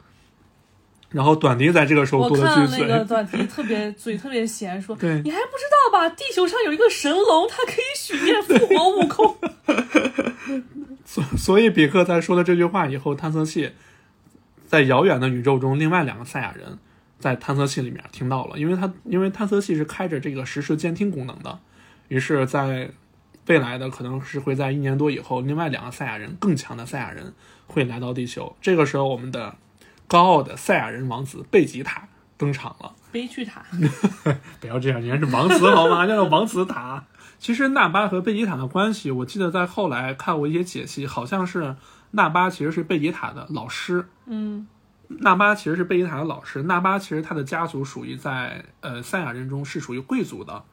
然后短笛在这个时候我看那个短笛，特别嘴特别闲，说对你还不知道吧？地球上有一个神龙，它可以许愿复活悟空。所所以比克在说了这句话以后，探测器在遥远的宇宙中，另外两个赛亚人在探测器里面听到了，因为他因为探测器是开着这个实时监听功能的，于是，在未来的可能是会在一年多以后，另外两个赛亚人更强的赛亚人会来到地球，这个时候我们的高傲的赛亚人王子贝吉塔登场了。悲剧塔，不要这样，人家是王子好吗？叫王子塔。其实纳巴和贝吉塔的关系，我记得在后来看过一些解析，好像是纳巴其实是贝吉塔的老师，嗯，纳巴其实是贝吉塔的老师。纳巴其实他的家族属于在呃赛亚人中是属于贵族的，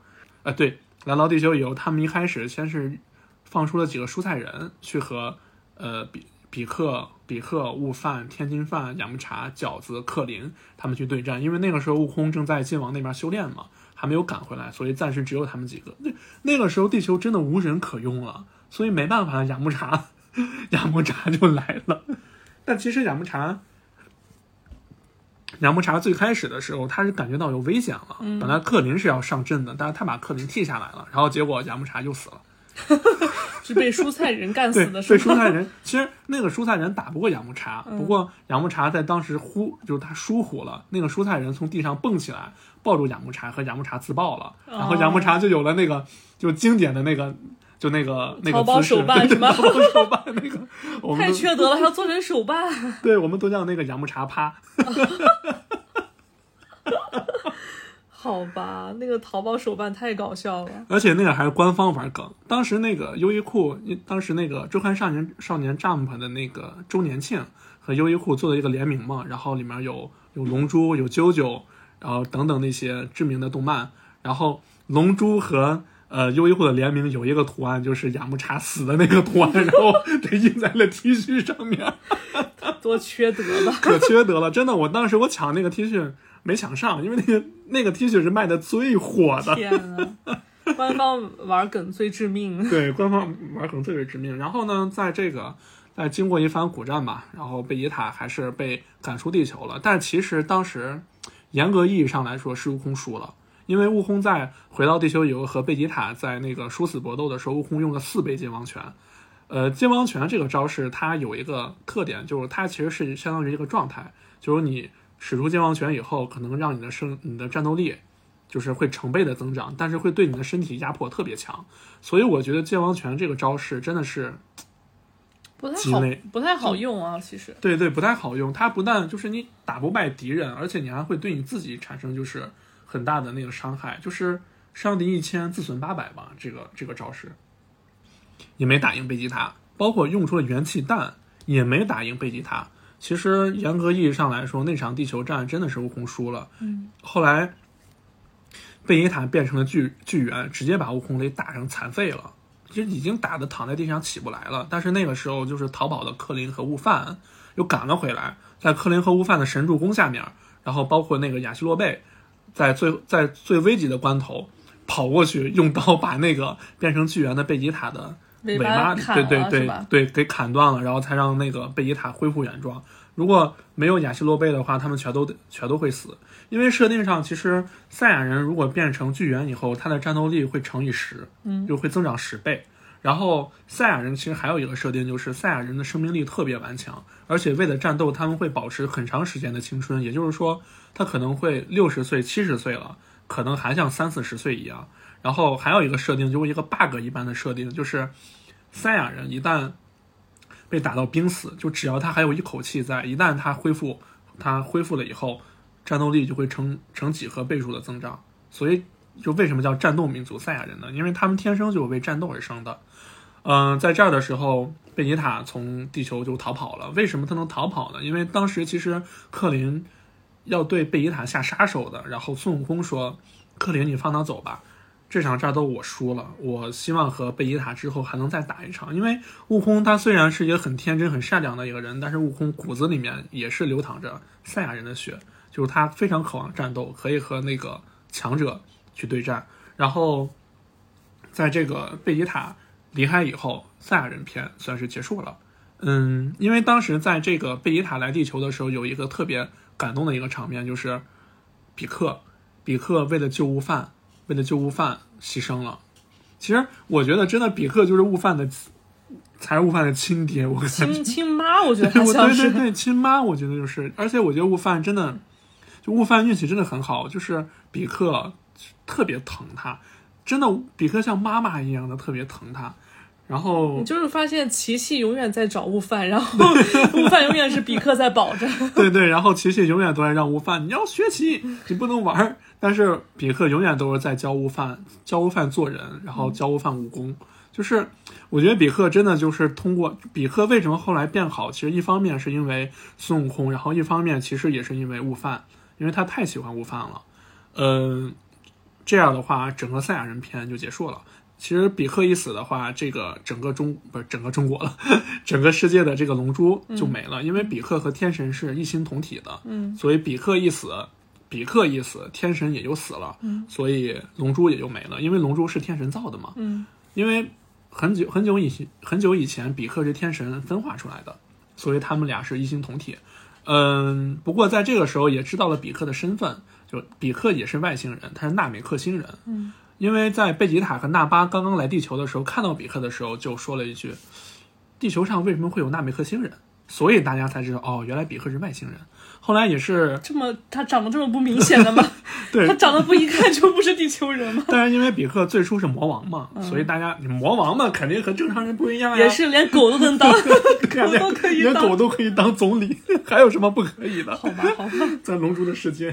呃对，来到地球以后，他们一开始先是放出了几个蔬菜人去和呃比比克、比克、悟饭、天津饭、雅木茶、饺子、克林他们去对战，因为那个时候悟空正在晋王那边修炼嘛，还没有赶回来，所以暂时只有他们几个。那那个时候地球真的无人可用了，所以没办法，雅木茶 雅木茶就来了。但其实雅木茶。雅木茶最开始的时候，他是感觉到有危险了。本来克林是要上阵的，但是他把克林替下来了，然后结果雅木茶就死了。是被蔬菜人干，死的，被是吗？蔬菜人，其实那个蔬菜人打不过雅木茶，不过雅木茶在当时忽就是他疏忽了，那个蔬菜人从地上蹦起来，抱住雅木茶和雅木茶自爆了，然后雅木茶就有了那个就经典的那个就那个那个手办是吗淘宝手办那个，我们太缺德了，还要做成手办。对，我们都叫那个雅木茶趴。好吧，那个淘宝手办太搞笑了。而且那个还是官方玩梗。当时那个优衣库，当时那个周刊少年少年 Jump 的那个周年庆和优衣库做了一个联名嘛，然后里面有有龙珠、有啾啾，然后等等那些知名的动漫。然后龙珠和呃优衣库的联名有一个图案，就是雅木茶死的那个图案，然后 给印在了 T 恤上面，多缺德吧！可缺德了。真的，我当时我抢那个 T 恤没抢上，因为那个那个 T 恤是卖的最火的。天啊，官方玩梗最致命。对，官方玩梗最为致命。然后呢，在这个在经过一番苦战吧，然后贝吉塔还是被赶出地球了。但其实当时严格意义上来说是悟空输了，因为悟空在回到地球以后和贝吉塔在那个殊死搏斗的时候，悟空用了四倍金王拳。呃，金王拳这个招式它有一个特点，就是它其实是相当于一个状态，就是你使出金王拳以后，可能让你的生你的战斗力就是会成倍的增长，但是会对你的身体压迫特别强。所以我觉得剑王拳这个招式真的是，不太好不太好用啊。其实，对对，不太好用。它不但就是你打不败敌人，而且你还会对你自己产生就是很大的那个伤害，就是伤敌一千自损八百吧。这个这个招式也没打赢贝吉塔，包括用出了元气弹也没打赢贝吉塔。其实严格意义上来说，那场地球战真的是悟空输了。嗯，后来贝吉塔变成了巨巨猿，直接把悟空给打成残废了。就已经打的躺在地上起不来了。但是那个时候就是逃跑的克林和悟饭又赶了回来，在克林和悟饭的神助攻下面，然后包括那个亚西洛贝，在最在最危急的关头跑过去，用刀把那个变成巨猿的贝吉塔的尾尾巴，对对对？对，给砍断了，然后才让那个贝吉塔恢复原状。如果没有亚西洛贝的话，他们全都得全都会死。因为设定上，其实赛亚人如果变成巨猿以后，他的战斗力会乘以十，嗯，就会增长十倍。然后赛亚人其实还有一个设定，就是赛亚人的生命力特别顽强，而且为了战斗，他们会保持很长时间的青春，也就是说，他可能会六十岁、七十岁了，可能还像三四十岁一样。然后还有一个设定，就是一个 bug 一般的设定，就是赛亚人一旦被打到濒死，就只要他还有一口气在，一旦他恢复，他恢复了以后，战斗力就会成成几何倍数的增长。所以，就为什么叫战斗民族赛亚人呢？因为他们天生就是为战斗而生的。嗯、在这儿的时候，贝吉塔从地球就逃跑了。为什么他能逃跑呢？因为当时其实克林要对贝吉塔下杀手的，然后孙悟空说：“克林，你放他走吧。”这场战斗我输了，我希望和贝吉塔之后还能再打一场。因为悟空他虽然是一个很天真、很善良的一个人，但是悟空骨子里面也是流淌着赛亚人的血，就是他非常渴望战斗，可以和那个强者去对战。然后，在这个贝吉塔离开以后，赛亚人篇算是结束了。嗯，因为当时在这个贝吉塔来地球的时候，有一个特别感动的一个场面，就是比克，比克为了救悟饭，为了救悟饭牺牲了。其实我觉得，真的比克就是悟饭的，才是悟饭的亲爹。我亲亲妈，我觉得 对对对，亲妈，我觉得就是，而且我觉得悟饭真的，就悟饭运气真的很好，就是比克特别疼他，真的比克像妈妈一样的特别疼他，然后你就是发现琪琪永远在找悟饭，然后 悟饭永远是比克在保着。对对，然后琪琪永远都在让悟饭，你要学习，你不能玩。但是比克永远都是在教悟饭，教悟饭做人，然后教悟饭武功。就是我觉得比克真的就是通过比克为什么后来变好，其实一方面是因为孙悟空，然后一方面其实也是因为悟饭，因为他太喜欢悟饭了。嗯、这样的话，整个赛亚人篇就结束了。其实比克一死的话，这个整个中不是整个中国了，整个世界的这个龙珠就没了，因为比克和天神是一心同体的，嗯，所以比克一死，比克一死，天神也就死了，嗯，所以龙珠也就没了，因为龙珠是天神造的嘛，嗯，因为很久很久以前很久以前，比克是天神分化出来的，所以他们俩是一心同体。嗯，不过在这个时候也知道了比克的身份，就比克也是外星人，他是纳美克星人。嗯，因为在贝吉塔和纳巴刚刚来地球的时候，看到比克的时候就说了一句：“地球上为什么会有纳美克星人？”所以大家才知道哦，原来比克是外星人。后来也是这么他长得这么不明显的吗？对他长得不一看就不是地球人吗？但是因为比克最初是魔王嘛，所以大家你魔王嘛，肯定和正常人不一样呀。也是连狗都能当，狗都可以连狗都可以当总理，还有什么不可以的？好吧，好吧。在龙珠的世界，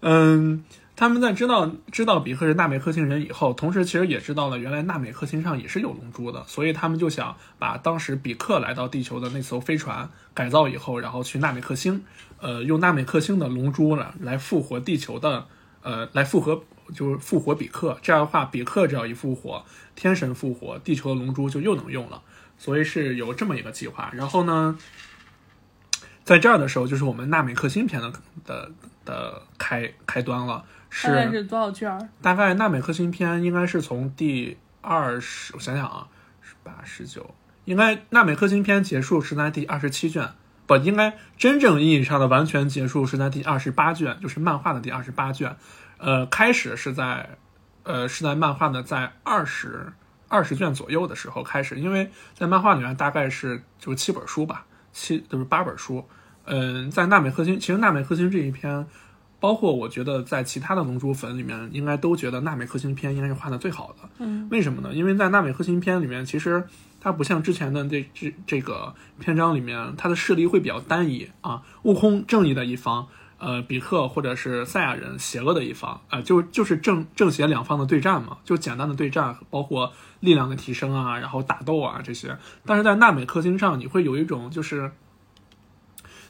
嗯，他们在知道知道比克是纳美克星人以后，同时其实也知道了原来纳美克星上也是有龙珠的，所以他们就想把当时比克来到地球的那艘飞船改造以后，然后去纳美克星，呃，用纳美克星的龙珠呢来复活地球的，呃，来复活就是复活比克。这样的话，比克只要一复活，天神复活，地球的龙珠就又能用了。所以是有这么一个计划。然后呢，在这儿的时候，就是我们纳美克星篇的的的开开端了，大概是多少卷？大概纳美克星篇应该是从第二十，我想想啊，十八、十九，应该纳美克星篇结束是在第二十七卷，不应该真正意义上的完全结束是在第二十八卷，就是漫画的第二十八卷。呃，开始是在呃是在漫画的在二十二十卷左右的时候开始，因为在漫画里面大概是就是七本书吧，七就是八本书。嗯，在纳美克星，其实纳美克星这一篇。包括我觉得在其他的龙珠粉里面，应该都觉得纳美克星篇应该是画的最好的。嗯，为什么呢？因为在纳美克星篇里面，其实它不像之前的这这这个篇章里面，它的势力会比较单一啊。悟空正义的一方，呃，比克或者是赛亚人邪恶的一方，啊、就就是正正邪两方的对战嘛，就简单的对战，包括力量的提升啊，然后打斗啊这些。但是在纳美克星上，你会有一种就是。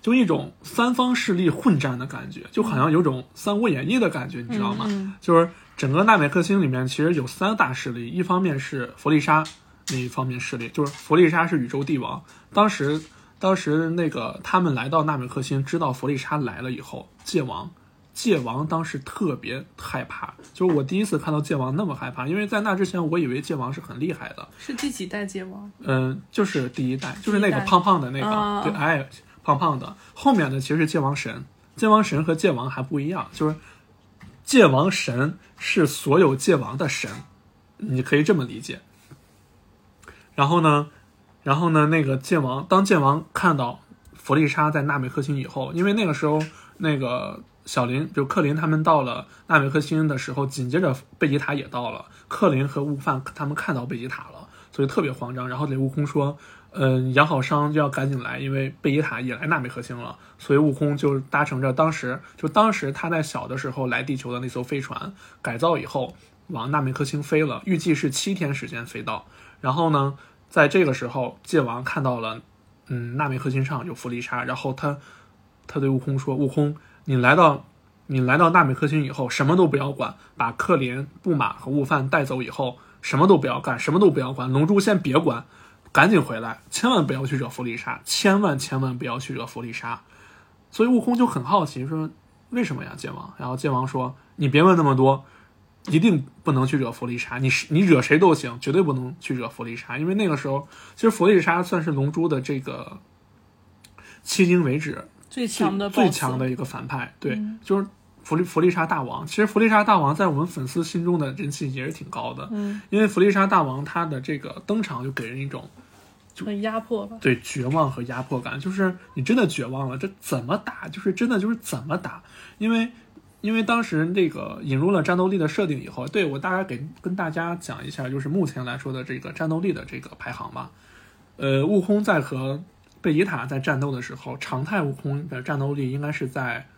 就一种三方势力混战的感觉，就好像有种《三国演义》的感觉，你知道吗？嗯就是整个纳美克星里面其实有三大势力，一方面是弗利沙那一方面势力，就是弗利沙是宇宙帝王。当时，当时那个他们来到纳美克星，知道弗利沙来了以后，界王，界王当时特别害怕，就是我第一次看到界王那么害怕，因为在那之前我以为界王是很厉害的，是第几代界王？嗯，就是第一代，就是那个胖胖的那个，啊对，哎，胖胖的。后面的其实是界王神，界王神和界王还不一样，就是界王神是所有界王的神，你可以这么理解。然后呢，然后呢，那个界王当界王看到弗利沙在纳美克星以后，因为那个时候那个小林就克林他们到了纳美克星的时候，紧接着贝吉塔也到了，克林和悟饭他们看到贝吉塔了，所以特别慌张。然后给悟空说：“嗯、养好伤就要赶紧来，因为贝吉塔也来纳美克星了。”所以悟空就搭乘着当时就当时他在小的时候来地球的那艘飞船，改造以后往纳美克星飞了，预计是七天时间飞到。然后呢，在这个时候，界王看到了，嗯，纳美克星上有弗利沙，然后他他对悟空说：“悟空，你来到你来到纳美克星以后，什么都不要管，把克林、布马和悟饭带走以后，什么都不要干，什么都不要管，龙珠先别管，赶紧回来，千万不要去惹弗利沙，千万千万不要去惹弗利沙。”所以悟空就很好奇，说：“为什么呀，剑王？”然后剑王说：“你别问那么多，一定不能去惹弗利沙，你是你惹谁都行，绝对不能去惹弗利沙，因为那个时候其实弗利沙算是龙珠的这个迄今为止最最强的最强的一个反派，对，就是弗利弗利沙大王。其实弗利沙大王在我们粉丝心中的人气也是挺高的，嗯，因为弗利沙大王他的这个登场就给人一种很压迫吧？对绝望和压迫感，就是你真的绝望了，这怎么打？就是真的就是怎么打？因为因为当时这个引入了战斗力的设定以后，对我大概给跟大家讲一下，就是目前来说的这个战斗力的这个排行吧。呃，悟空在和贝吉塔在战斗的时候，常态悟空的战斗力应该是在，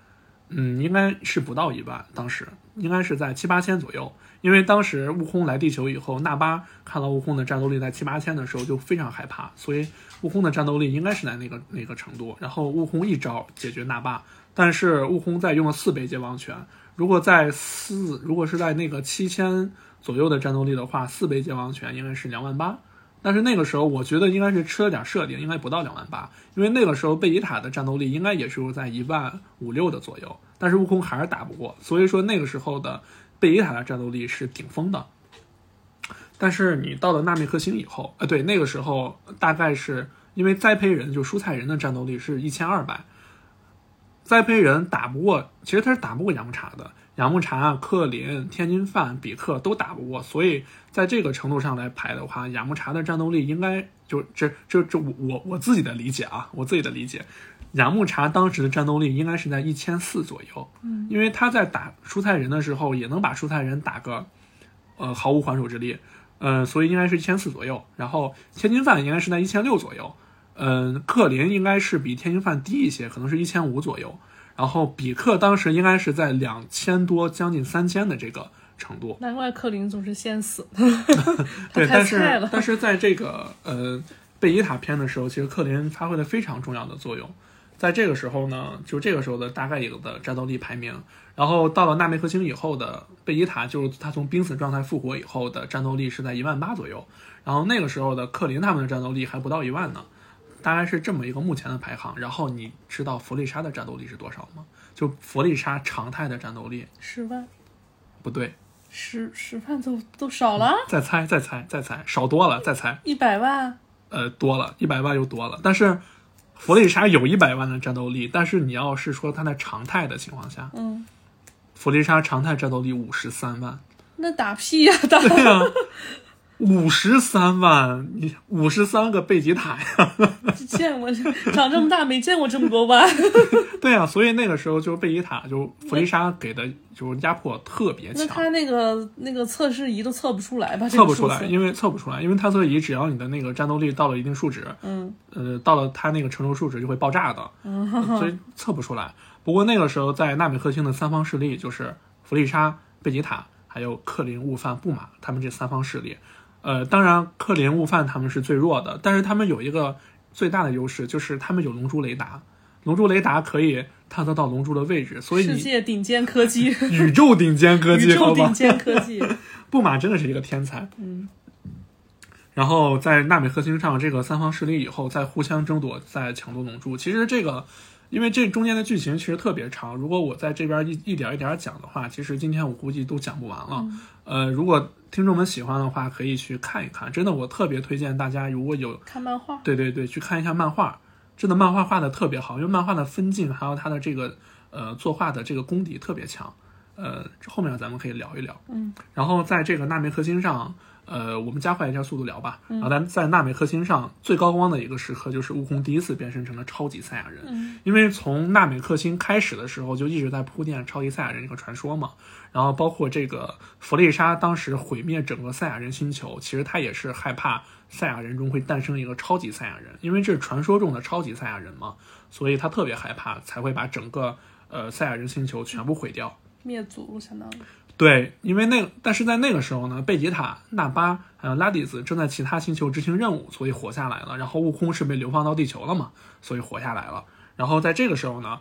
嗯，应该是不到一万，当时应该是在七八千左右。因为当时悟空来地球以后，纳巴看到悟空的战斗力在七八千的时候就非常害怕，所以悟空的战斗力应该是在那个那个程度。然后悟空一招解决纳巴，但是悟空在用了四倍界王拳，如果在四，如果是在那个七千左右的战斗力的话，四倍界王拳应该是两万八。但是那个时候，我觉得应该是吃了点设定，应该不到两万八，因为那个时候贝吉塔的战斗力应该也是在一万五六的左右，但是悟空还是打不过，所以说那个时候的贝吉塔的战斗力是顶峰的。但是你到了纳美克星以后，呃，对，那个时候大概是因为栽培人就蔬菜人的战斗力是一千二百，栽培人打不过，其实他是打不过雅木茶的。雅木茶、克林、天津饭、比克都打不过，所以在这个程度上来排的话，雅木茶的战斗力应该就这这这我我我自己的理解啊，我自己的理解，雅木茶当时的战斗力应该是在一千四左右，嗯，因为他在打蔬菜人的时候也能把蔬菜人打个呃毫无还手之力，呃，所以应该是一千四左右。然后天津饭应该是在一千六左右，嗯、克林应该是比天津饭低一些，可能是一千五左右。然后比克当时应该是在两千多，将近三千的这个程度。难怪克林总是先死，对，太但是但是在这个呃贝吉塔篇的时候，其实克林发挥了非常重要的作用。在这个时候呢，就这个时候的大概有的战斗力排名，然后到了纳梅克星以后的贝吉塔，就是他从濒死状态复活以后的战斗力是在一万八左右，然后那个时候的克林他们的战斗力还不到一万呢，大概是这么一个目前的排行。然后你知道弗利沙的战斗力是多少吗？就弗利沙常态的战斗力十万不对，十十万都都少了，再猜再猜再猜，少多了，再猜。一百万呃，多了一百万又多了，但是弗利沙有一百万的战斗力，但是你要是说他在常态的情况下，嗯，弗利沙常态战斗力五十三万，那打屁呀、打对呀、五十三万，你五十三个贝吉塔呀，见过长这么大没见过这么多万，对呀、所以那个时候就是贝吉塔就弗利沙给的就是压迫特别强，那他那个那个测试仪都测不出来吧？这测不出来，因为测不出来，因为探测仪只要你的那个战斗力到了一定数值，嗯，呃，到了它那个承受数值就会爆炸的，所以测不出来。不过那个时候在纳米克星的三方势力就是弗利沙、贝吉塔，还有克林、悟饭、布马，他们这三方势力。呃，当然克林、悟饭他们是最弱的，但是他们有一个最大的优势，就是他们有龙珠雷达。龙珠雷达可以探测到龙珠的位置，所以世界顶尖科技，宇宙顶尖科技，宇宙顶？尖科技，布马真的是一个天才。嗯，然后在纳美克星上这个三方势力以后，再互相争夺，再抢夺龙珠。其实这个，因为这中间的剧情其实特别长，如果我在这边一一点一点讲的话，其实今天我估计都讲不完了。呃，如果听众们喜欢的话，可以去看一看。真的，我特别推荐大家，如果有看漫画，对对对，去看一下漫画，真的漫画画的特别好，因为漫画的分镜还有它的这个呃作画的这个功底特别强。呃，后面咱们可以聊一聊。嗯，然后在这个纳米克星上，呃，我们加快一下速度聊吧。然后咱在纳美克星上最高光的一个时刻，就是悟空第一次变身成了超级赛亚人。嗯，因为从纳美克星开始的时候，就一直在铺垫超级赛亚人这个传说嘛。然后包括这个弗利莎当时毁灭整个赛亚人星球，其实他也是害怕赛亚人中会诞生一个超级赛亚人，因为这是传说中的超级赛亚人嘛，所以他特别害怕，才会把整个呃赛亚人星球全部毁掉。灭族相当于，对，因为那个，但是在那个时候呢，贝吉塔、纳巴还有拉蒂斯正在其他星球执行任务，所以活下来了。然后悟空是被流放到地球了嘛，所以活下来了。然后在这个时候呢，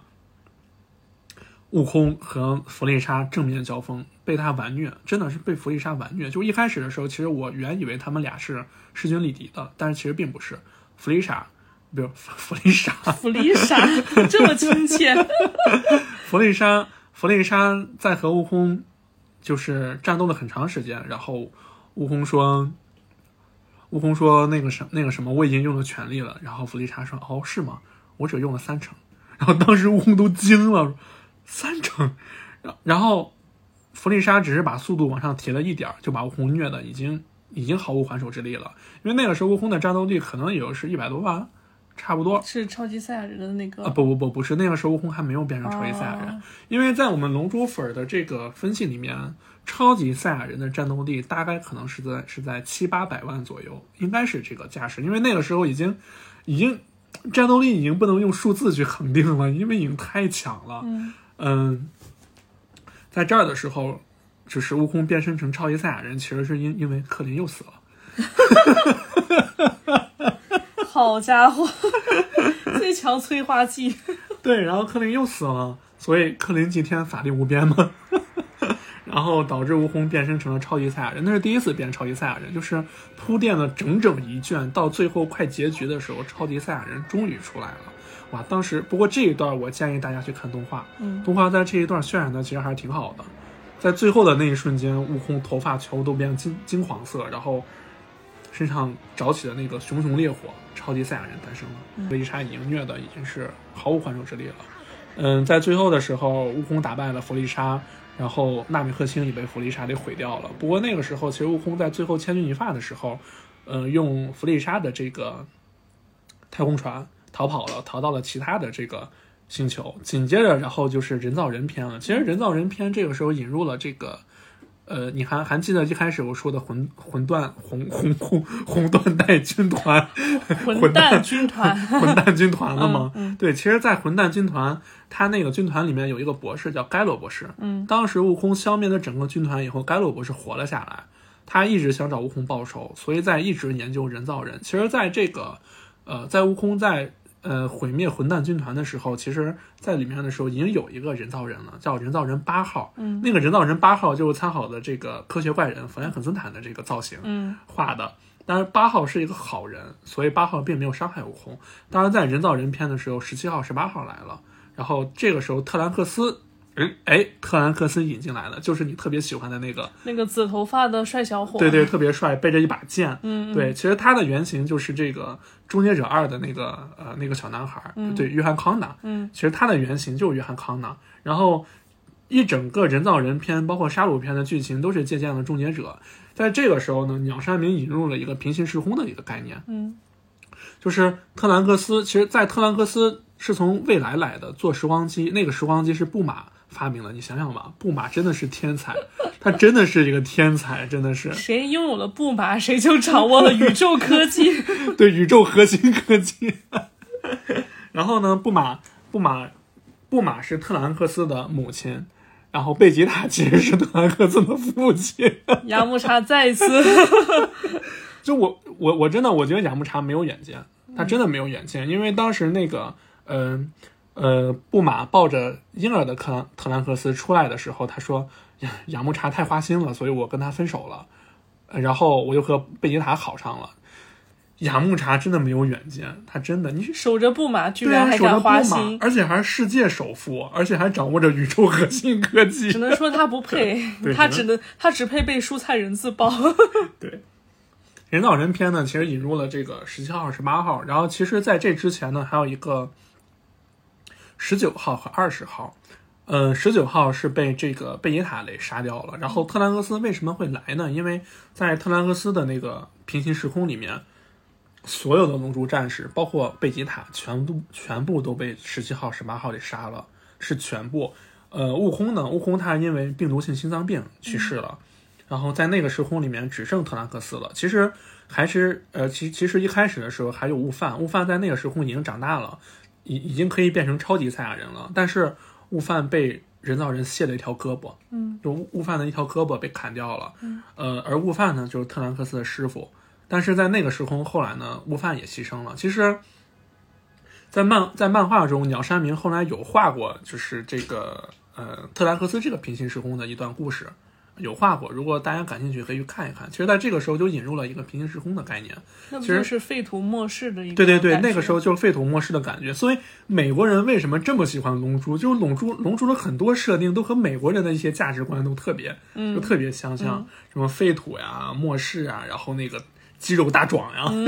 悟空和弗利莎正面交锋，被他完虐，真的是被弗利莎完虐。就一开始的时候，其实我原以为他们俩是势均力敌的，但是其实并不是。弗利莎，比如弗利莎，弗利莎这么亲切，弗利莎，弗利莎在和悟空就是战斗了很长时间，然后悟空说，悟空说那个什那个什么，我已经用了全力了。然后弗利莎说，哦，是吗？我只用了三成。然后当时悟空都惊了，三成。然然后弗利莎只是把速度往上提了一点，就把悟空虐的已经已经毫无还手之力了。因为那个时候悟空的战斗力可能也就是一百多万，差不多。是超级赛亚人的那个啊，不不不，不是那个时候悟空还没有变成超级赛亚人，哦因为在我们龙珠粉儿的这个分析里面，超级赛亚人的战斗力大概可能是在是在七八百万左右，应该是这个架势，因为那个时候已经已经战斗力已经不能用数字去恒定了，因为已经太强了。嗯嗯，在这儿的时候，就是悟空变身成超级赛亚人，其实是因因为克林又死了。好家伙，最强催化剂，对，然后克林又死了，所以克林今天法力无边嘛，然后导致悟空变身成了超级赛亚人，那是第一次变超级赛亚人，就是铺垫了整整一卷，到最后快结局的时候，超级赛亚人终于出来了。哇，当时不过这一段我建议大家去看动画，嗯。动画在这一段渲染的其实还是挺好的，在最后的那一瞬间，悟空头发全部都变金金黄色，然后身上着起的那个熊熊烈火，超级赛亚人诞生了。贝吉莎已经虐的已经是毫无还手之力了。嗯，在最后的时候，悟空打败了弗利莎，然后纳米克星也被弗利莎给毁掉了。不过那个时候，其实悟空在最后千钧一发的时候，嗯，用弗利莎的这个太空船逃跑了，逃到了其他的这个星球。紧接着，然后就是人造人篇了。其实人造人篇这个时候引入了这个。呃，你还还记得一开始我说的魂魂断红红红红缎带军团混蛋军团，混蛋军团了吗？嗯对，其实，在混蛋军团，他那个军团里面有一个博士叫盖洛博士。嗯，当时悟空消灭了整个军团以后，盖洛博士活了下来，他一直想找悟空报仇，所以在一直研究人造人。其实，在这个，呃，在悟空在呃毁灭混蛋军团的时候，其实在里面的时候已经有一个人造人了，叫人造人八号。嗯，那个人造人八号就是参考的这个科学怪人弗兰肯斯坦的这个造型。嗯画的。当然，八号是一个好人，所以八号并没有伤害悟空。当然，在人造人篇的时候，十七号、十八号来了，然后这个时候特兰克斯，嗯，哎，特兰克斯引进来了，就是你特别喜欢的那个，那个紫头发的帅小伙，对对，特别帅，背着一把剑。嗯，嗯，对，其实他的原型就是这个《终结者二》的那个呃那个小男孩，对，约翰康纳。嗯，其实他的原型就是约翰康纳。然后一整个人造人篇，包括杀戮片的剧情都是借鉴了《终结者》。在这个时候呢，鸟山明引入了一个平行时空的一个概念，嗯就是特兰克斯。其实，在特兰克斯是从未来来的，坐时光机，那个时光机是布马发明的。你想想吧，布马真的是天才，他真的是一个天才，真的是。谁拥有了布马，谁就掌握了宇宙科技。对宇宙核心科技。然后呢，布马布马布马是特兰克斯的母亲，然后贝吉塔其实是特兰克斯的父亲。雅木茶再一次，就我我我真的我觉得雅木茶没有远见，他真的没有远见，因为当时那个嗯、呃，布马抱着婴儿的克兰特兰克斯出来的时候，他说：“呀，雅木茶太花心了，所以我跟他分手了。呃然后我又和贝吉塔好上了。”雅木茶真的没有远见，他真的，你守着布马居然还敢花心，，而且还是世界首富，而且还掌握着宇宙核心科技只。能说他不配他只能他只配被蔬菜人自爆。对，人造人篇呢，其实引入了这个十七号、十八号，然后其实在这之前呢，还有一个十九号和二十号。呃，十九号是被这个贝吉塔给杀掉了。然后特兰克斯为什么会来呢？因为在特兰克斯的那个平行时空里面，所有的龙珠战士，包括贝吉塔，全部全部都被十七号、十八号给杀了，是全部。呃，悟空呢？悟空他因为病毒性心脏病去世了。然后在那个时空里面只剩特兰克斯了。其实还是呃，其其实一开始的时候还有悟饭，悟饭在那个时空已经长大了，已已经可以变成超级赛亚人了。但是悟饭被人造人卸了一条胳膊，嗯，就悟悟饭的一条胳膊被砍掉了，呃，而悟饭呢就是特兰克斯的师傅。但是在那个时空后来呢，悟饭也牺牲了。其实。在漫在漫画中，鸟山明后来有画过，就是这个呃特兰克斯这个平行时空的一段故事，有画过。如果大家感兴趣，可以去看一看。其实，在这个时候就引入了一个平行时空的概念。其实那不就是废土末世的一个对对对，那个时候就是废土末世的感觉。所以美国人为什么这么喜欢龙珠？就是龙珠龙珠的很多设定都和美国人的一些价值观都特别，嗯就特别相像，什么废土呀、末世啊，然后那个肌肉大壮呀，嗯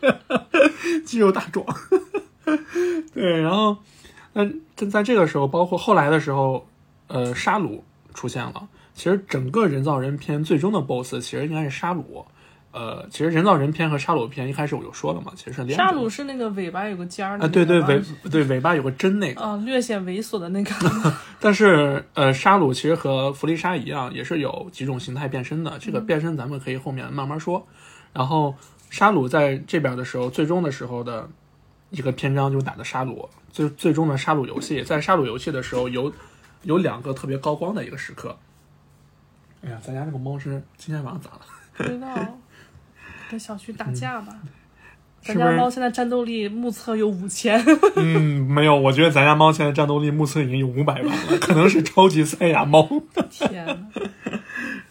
肌肉大壮。对，然后那在在这个时候，包括后来的时候，呃，沙鲁出现了。其实整个人造人篇最终的 BOSS 其实应该是沙鲁。呃，其实人造人篇和沙鲁篇一开始我就说了嘛，其实是连沙鲁是那个尾巴有个尖儿的啊，对对尾吗对尾巴有个针那个，啊，略显猥琐的那个，但是呃，沙鲁其实和弗利沙一样，也是有几种形态变身的。这个变身咱们可以后面慢慢说。然后沙鲁在这边的时候，最终的时候的一个篇章就打的沙鲁，最最终的沙鲁游戏，在沙鲁游戏的时候有有两个特别高光的一个时刻。哎呀，咱家这个猫是今天晚上咋了？不知道 跟小区打架吧？咱家猫现在战斗力目测有五千，嗯，没有，我觉得咱家猫现在战斗力目测已经有五百万了，可能是超级赛亚猫。天 呐！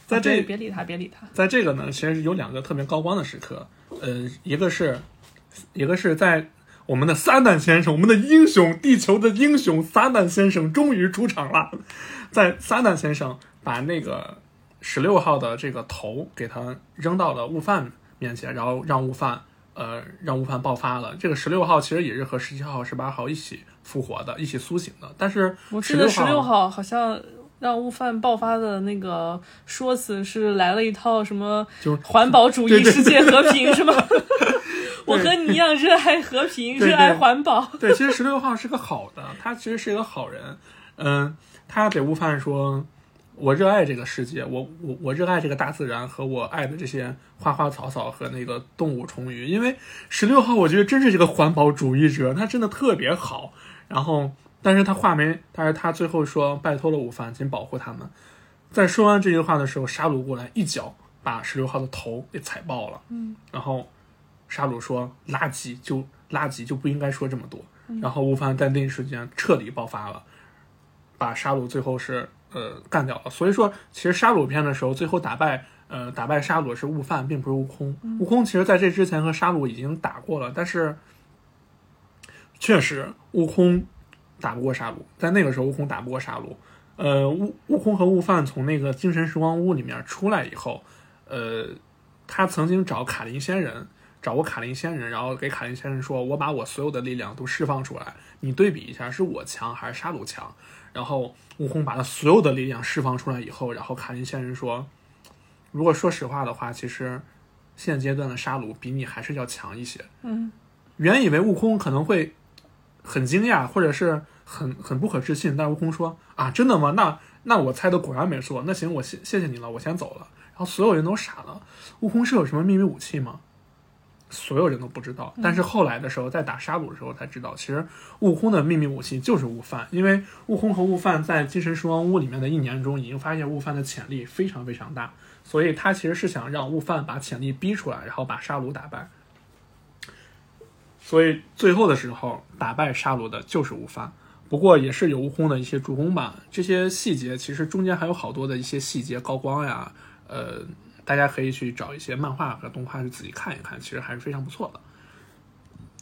在这里别理他，别理他。在这个呢，其实有两个特别高光的时刻，呃，一个是，一个是在我们的撒旦先生，我们的英雄，地球的英雄撒旦先生终于出场了，在撒旦先生把那个十六号的这个头给他扔到了悟饭面前，然后让悟饭。呃，让悟饭爆发了。这个十六号其实也是和十七号、十八号一起复活的，一起苏醒的。但是我记得十六号号好像让悟饭爆发的那个说辞是来了一套什么就是环保主义、世界和平是吗？我和你一样热爱和平，热爱环保。对，其实十六号是个好的，他其实是一个好人。嗯，他给悟饭说：“我热爱这个世界，我我我热爱这个大自然和我爱的这些花花草草和那个动物虫鱼。”因为十六号，我觉得真是这个环保主义者，他真的特别好。然后，但是他话没，但是他最后说拜托了悟饭，请保护他们。在说完这句话的时候，沙鲁过来一脚把十六号的头给踩爆了。嗯，然后沙鲁说：“垃圾就垃圾就不应该说这么多。然后悟饭在那一瞬间彻底爆发了，把沙鲁最后是呃干掉了。所以说，其实沙鲁篇的时候，最后打败呃打败沙鲁是悟饭，并不是悟空。悟空其实在这之前和沙鲁已经打过了，但是确实悟空打不过沙鲁，在那个时候悟空打不过沙鲁。呃，悟悟空和悟饭从那个精神时光屋里面出来以后，呃，他曾经找卡林仙人，找过卡林仙人，然后给卡林仙人说：“我把我所有的力量都释放出来，你对比一下，是我强还是沙鲁强？”然后悟空把他所有的力量释放出来以后，然后卡林仙人说：“如果说实话的话，其实现阶段的沙鲁比你还是要强一些。”嗯，原以为悟空可能会很惊讶，或者是很很不可置信，但是悟空说：“啊，真的吗？那那我猜的果然没错。那行，我谢谢谢你了，我先走了。”然后所有人都傻了，悟空是有什么秘密武器吗？所有人都不知道。但是后来的时候，在打沙鲁的时候才知道，其实悟空的秘密武器就是悟饭，因为悟空和悟饭在精神时光屋里面的一年中，已经发现悟饭的潜力非常非常大，所以他其实是想让悟饭把潜力逼出来，然后把沙鲁打败。所以最后的时候打败沙鲁的就是悟饭。不过也是有悟空的一些助攻吧，这些细节其实中间还有好多的一些细节高光呀，呃，大家可以去找一些漫画和动画去自己看一看，其实还是非常不错的。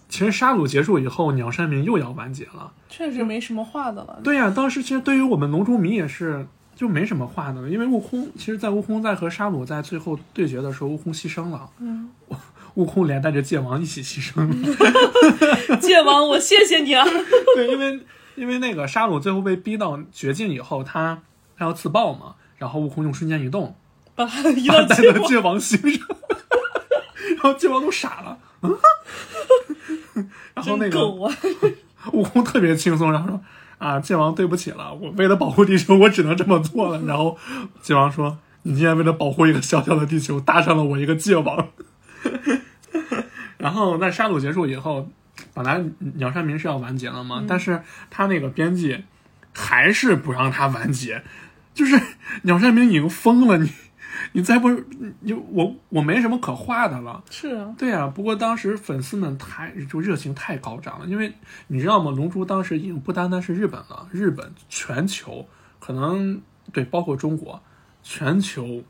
其实沙鲁结束以后，鸟山明又要完结了。确实没什么画的了。对呀、当时其实对于我们龙珠迷也是就没什么画的了，因为悟空其实，在悟空在和沙鲁在最后对决的时候，悟空牺牲了，嗯，悟空连带着界王一起牺牲了。界王，我谢谢你啊！对，因为因为那个沙鲁最后被逼到绝境以后，他他要自爆嘛，然后悟空用瞬间移动把他移把到界王，带到界王心上，然后界王都傻了，嗯，然后那个！悟空特别轻松，然后说：“啊，界王，对不起了，我为了保护地球，我只能这么做了。”然后界王说：“你竟然为了保护一个小小的地球，搭上了我一个界王。”然后那杀戮结束以后，本来鸟山明是要完结了嘛，但是他那个编辑还是不让他完结，就是鸟山明已经疯了，你你再不你我我没什么可画的了。是啊，对啊，不过当时粉丝们太就热情太高涨了，因为你知道吗？龙珠当时已经不单单是日本了，日本全球可能对，包括中国，全球，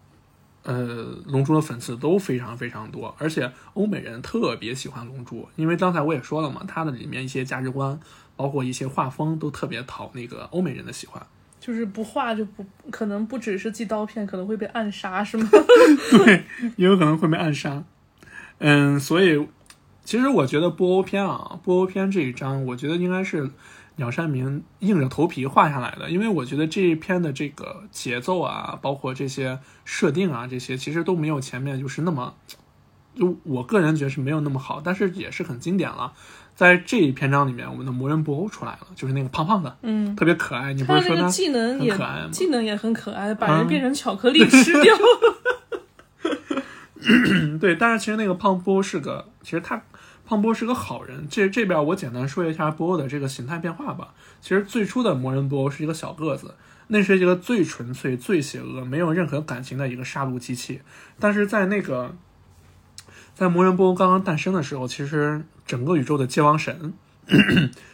呃，龙珠的粉丝都非常非常多，而且欧美人特别喜欢龙珠，因为刚才我也说了嘛，它的里面一些价值观，包括一些画风都特别讨那个欧美人的喜欢。就是不画就不可能不只是寄刀片，可能会被暗杀，是吗？对，也有可能会被暗杀。嗯，所以其实我觉得布欧篇啊，布欧篇这一章，我觉得应该是鸟山明硬着头皮画下来的，因为我觉得这一篇的这个节奏啊，包括这些设定啊，这些其实都没有前面就是那么，就我个人觉得是没有那么好，但是也是很经典了。在这一篇章里面，我们的魔人布欧出来了，就是那个胖胖的，嗯，特别可爱。你不是说他技能也很可爱吗技能也很可爱，把嗯人变成巧克力吃掉。嗯，对，但是其实那个胖波是个，其实他胖波是个好人。这这边我简单说一下波欧的这个形态变化吧。其实最初的魔人波欧是一个小个子，那是一个最纯粹、最邪恶、没有任何感情的一个杀戮机器。但是在那个在魔人布欧刚刚诞生的时候，其实整个宇宙的界王神。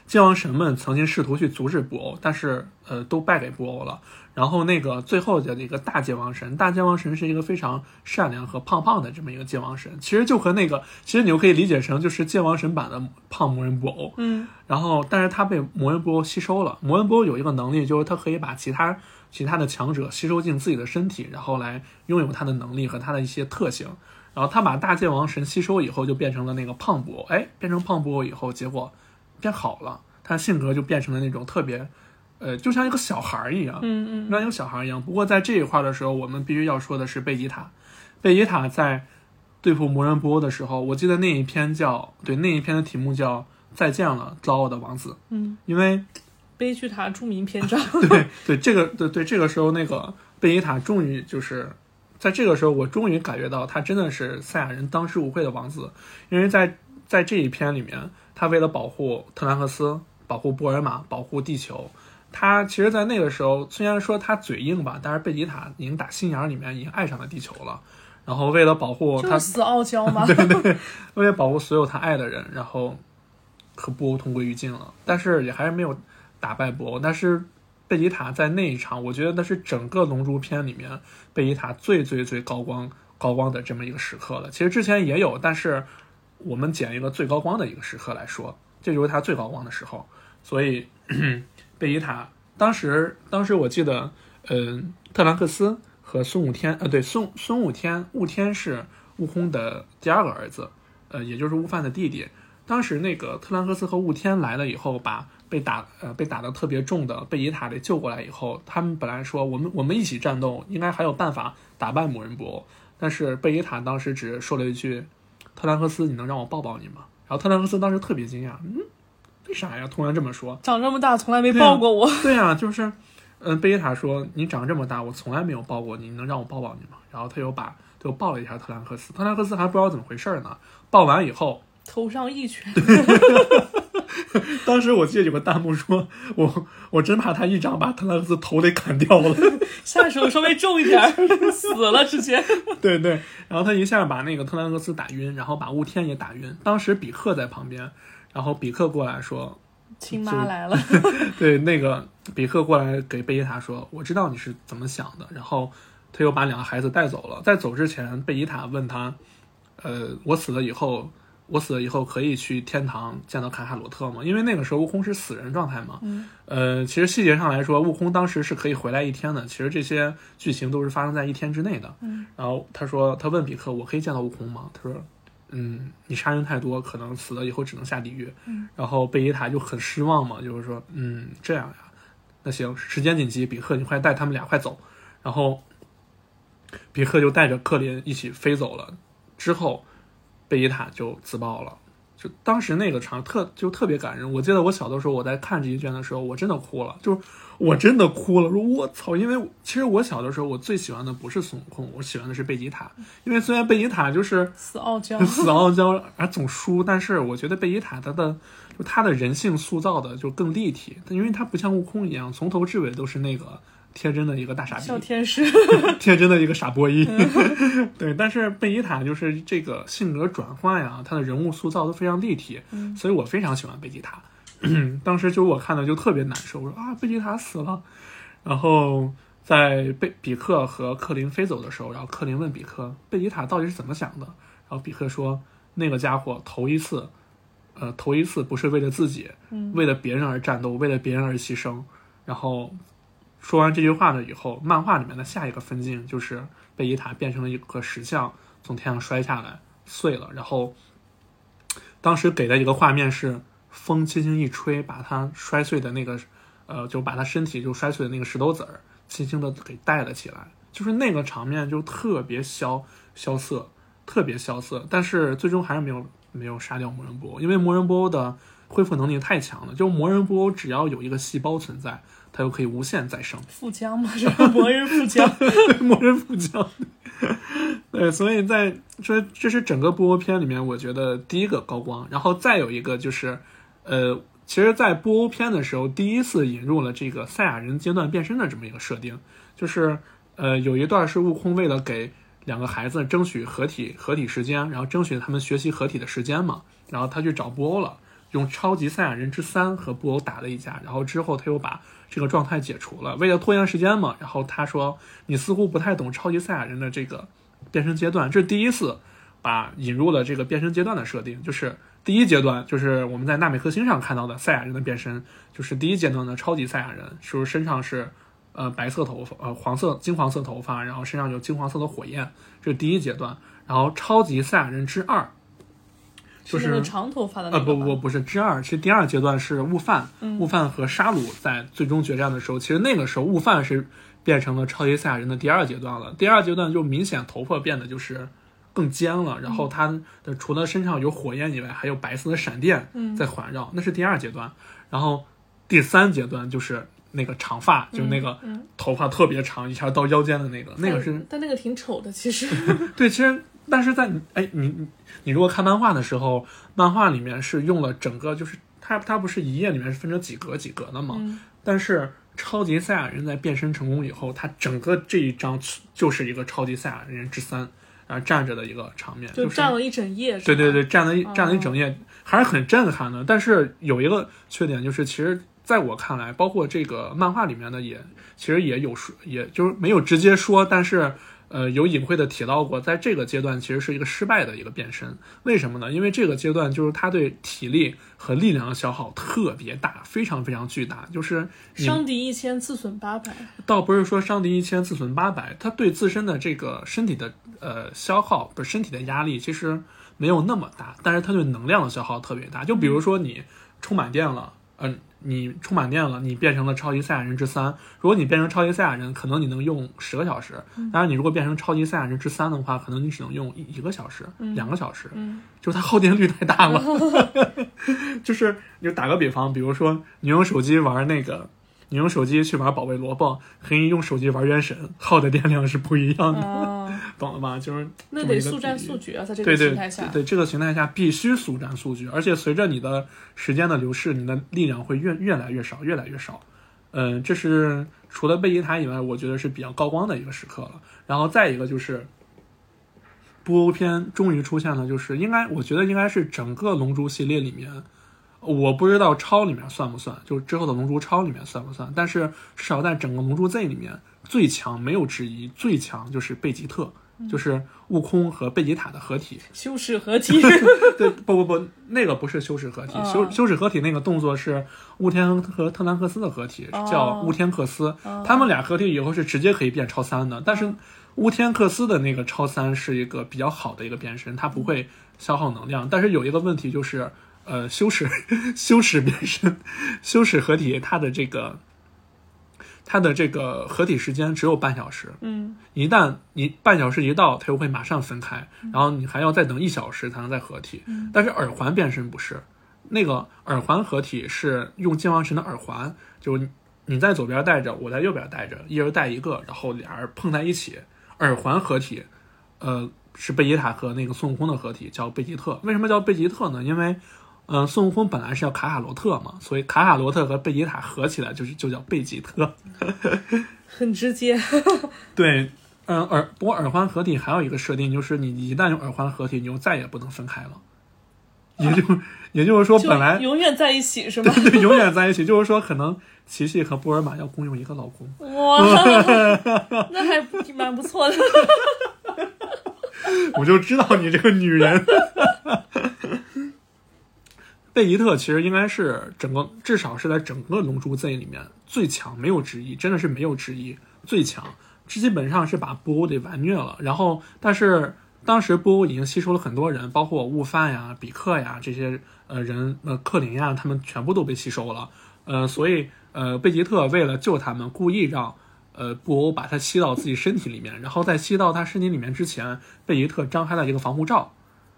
界王神们曾经试图去阻止布欧，但是呃都败给布欧了。然后那个最后的一个大界王神，大界王神是一个非常善良和胖胖的这么一个界王神，其实就和那个，其实你就可以理解成就是界王神版的胖魔人布欧。嗯，然后，但是他被魔人布欧吸收了。魔人布欧有一个能力，就是他可以把其他其他的强者吸收进自己的身体，然后来拥有他的能力和他的一些特性。然后他把大界王神吸收以后，就变成了那个胖布欧。哎，变成胖布欧以后，结果变好了，他性格就变成了那种特别，呃，就像一个小孩儿一样。嗯嗯，像一个小孩一样。不过在这一块的时候，我们必须要说的是贝吉塔。贝吉塔在对付魔人布欧的时候，我记得那一篇叫对那一篇的题目叫《再见了，骄傲的王子》。嗯，因为悲剧塔著名篇章。对对这个对对这个时候那个贝吉塔终于就是。在这个时候，我终于感觉到他真的是赛亚人当之无愧的王子，因为在在这一篇里面，他为了保护特兰克斯、保护布尔玛、保护地球，他其实，在那个时候虽然说他嘴硬吧，但是贝吉塔已经打心眼儿里面已经爱上了地球了。然后为了保护他就是，死傲娇嘛。为了保护所有他爱的人，然后和布欧同归于尽了。但是也还是没有打败布欧。但是贝吉塔在那一场，我觉得那是整个龙珠篇里面贝吉塔最最最高光高光的这么一个时刻了。其实之前也有，但是我们捡一个最高光的一个时刻来说，这就是他最高光的时候。所以贝吉塔当时当时我记得，嗯、特兰克斯和孙悟天，呃，对，孙孙悟天，悟天是悟空的第二个儿子，呃，也就是悟饭的弟弟。当时那个特兰克斯和悟天来了以后，把被打呃被打的特别重的贝吉塔给救过来以后，他们本来说我们我们一起战斗，应该还有办法打败魔人布欧。但是贝吉塔当时只说了一句：“特兰克斯，你能让我抱抱你吗？”然后特兰克斯当时特别惊讶，嗯，为啥呀？突然这么说？长这么大从来没抱过我。对呀、就是，嗯，贝吉塔说：“你长这么大，我从来没有抱过你，你能让我抱抱你吗？”然后他又把就抱了一下特兰克斯，特兰克斯还不知道怎么回事呢。抱完以后，头上一拳，当时我记得有个弹幕说，我我真怕他一掌把特兰克斯头给砍掉了。下手稍微重一点儿，死了直接。对对，然后他一下把那个特兰克斯打晕，然后把雾天也打晕。当时比克在旁边，然后比克过来说，亲妈来了，对，那个比克过来给贝吉塔说：“我知道你是怎么想的。”然后他又把两个孩子带走了。在走之前，贝吉塔问他：“呃，我死了以后，我死了以后可以去天堂见到卡卡罗特吗？因为那个时候悟空是死人状态嘛。嗯呃，其实细节上来说，悟空当时是可以回来一天的。其实这些剧情都是发生在一天之内的。嗯然后他说：“他问比克，我可以见到悟空吗？”他说：“嗯，你杀人太多，可能死了以后只能下地狱。”然后贝吉塔就很失望嘛，就是说，嗯，这样呀，那行，时间紧急，比克你快带他们俩快走。然后比克就带着克林一起飞走了。之后，贝吉塔就自爆了。就当时那个场特就特别感人，我记得我小的时候我在看这一卷的时候，我真的哭了，就是我真的哭了，说我操！因为其实我小的时候我最喜欢的不是孙悟空，我喜欢的是贝吉塔，因为虽然贝吉塔就是死傲娇，死傲娇而总输，但是我觉得贝吉塔他的就他的人性塑造的就更立体，因为他不像悟空一样从头至尾都是那个天真的一个大傻逼，小天使。天真的一个傻波一。对，但是贝吉塔就是这个性格转换呀，他的人物塑造都非常立体，所以我非常喜欢贝吉塔。当时就我看的就特别难受，我说啊，贝吉塔死了。然后在贝比克和克林飞走的时候，然后克林问比克，贝吉塔到底是怎么想的？然后比克说，那个家伙头一次，呃，头一次不是为了自己，为了别人而战斗，为了别人而牺牲。然后说完这句话呢以后，漫画里面的下一个分镜就是贝吉塔变成了一个石像，从天上摔下来碎了。然后当时给的一个画面是风轻轻一吹，把它摔碎的那个，呃，就把他身体就摔碎的那个石头子儿，轻轻的给带了起来。就是那个场面就特别萧萧瑟，特别萧瑟。但是最终还是没有没有杀掉魔人布欧，因为魔人布欧的恢复能力太强了。就魔人布欧只要有一个细胞存在，它又可以无限再生。富江嘛，这个 魔人富江。魔人富江。对，所以在这这是整个布欧篇里面，我觉得第一个高光。然后再有一个就是，呃，其实，在布欧篇的时候，第一次引入了这个赛亚人阶段变身的这么一个设定，就是呃，有一段是悟空为了给两个孩子争取合体合体时间，然后争取他们学习合体的时间嘛，然后他去找布欧了。用超级赛亚人之三和布欧打了一架，然后之后他又把这个状态解除了，为了拖延时间嘛。然后他说：“你似乎不太懂超级赛亚人的这个变身阶段。”这是第一次把引入了这个变身阶段的设定，就是第一阶段就是我们在纳美克星上看到的赛亚人的变身，就是第一阶段的超级赛亚人，是不是身上是呃白色头发，呃黄色金黄色头发，然后身上有金黄色的火焰，这是第一阶段。然后超级赛亚人之二。就是那个长头发的啊呃，个吧不不不是之二，其实第二阶段是悟饭，悟饭和沙鲁在最终决战的时候，其实那个时候悟饭是变成了超级赛亚人的第二阶段了。第二阶段就明显头发变得就是更尖了，然后他的除了身上有火焰以外，还有白色的闪电在环绕，那是第二阶段。然后第三阶段就是那个长发，就那个头发特别长，一下到腰间的那个，那个是但但那个挺丑的，其实。对，其实但是在哎，你你你如果看漫画的时候，漫画里面是用了整个就是它它不是一页里面是分成几格几格的嘛？嗯但是超级赛亚人在变身成功以后，他整个这一章就是一个超级赛亚人之三，然后站着的一个场面，就是站了一整夜，是对对对，站了一站了一哦整夜，还是很震撼的。但是有一个缺点就是，其实在我看来，包括这个漫画里面的也，其实也有说，也就是没有直接说，但是呃有隐晦的提到过，在这个阶段其实是一个失败的一个变身。为什么呢？因为这个阶段就是他对体力和力量的消耗特别大，非常非常巨大，就是伤敌一千，自损八百。倒不是说伤敌一千自损八百，他对自身的这个身体的呃消耗，不是身体的压力，其实没有那么大，但是他对能量的消耗特别大。就比如说你充满电了，嗯、你充满电了，你变成了超级赛亚人之三。如果你变成超级赛亚人，可能你能用十个小时，当然你如果变成超级赛亚人之三的话，可能你只能用一一个小时、两个小时。嗯 就是它耗电率太大了。就是你就打个比方，比如说你用手机玩那个你用手机去玩保卫萝卜，和你用手机玩原神，耗的电量是不一样的，啊，懂了吧？就是那得速战速决啊，在这个形态下，对，这个形态下必须速战速决，而且随着你的时间的流逝，你的力量会越越来越少，越来越少。嗯，这是除了贝吉塔以外，我觉得是比较高光的一个时刻了。然后再一个就是，布欧篇终于出现了，就是应该我觉得应该是整个龙珠系列里面，我不知道超里面算不算，就是之后的龙珠超里面算不算，但是至少在整个龙珠 Z 里面最强没有之一，最强就是贝吉特。就是悟空和贝吉塔的合体，修饰合体，对，不不不，那个不是修饰合体，哦修修饰合体那个动作是悟天和特兰克斯的合体，哦叫乌天克斯。他们俩合体以后是直接可以变超三的，但是乌天克斯的那个超三是一个比较好的一个变身，它不会消耗能量。但是有一个问题就是，呃，修饰 修饰变身，修饰合体它的这个。它的这个合体时间只有半小时，嗯，一旦你半小时一到，它又会马上分开，然后你还要再等一小时才能再合体。但是耳环变身不是，那个耳环合体是用金王神的耳环，就是你在左边戴着，我在右边戴着，一人戴一个，然后俩人碰在一起，耳环合体，呃，是贝吉塔和那个孙悟空的合体，叫贝吉特。为什么叫贝吉特呢？因为嗯、呃孙悟空本来是叫卡卡罗特嘛，所以卡卡罗特和贝吉塔合起来就是就叫贝吉特。很直接。对，嗯，耳不过耳环合体还有一个设定，就是你一旦用耳环合体，你就再也不能分开了。也就也就是说，本来永远在一起是 吗？对永远在一起，就是说，可能琪琪和波尔玛要共用一个老公。哇，那还蛮不错的。我就知道你这个女人。贝吉特其实应该是整个，至少是在整个《龙珠 Z》里面最强，没有之一，真的是没有之一，最强。基本上是把布欧给完虐了。然后，但是当时布欧已经吸收了很多人，包括悟饭呀、比克呀这些呃人，呃克林呀，他们全部都被吸收了。呃，所以呃贝吉特为了救他们，故意让呃布欧把他吸到自己身体里面，然后在吸到他身体里面之前，贝吉特张开了一个防护罩。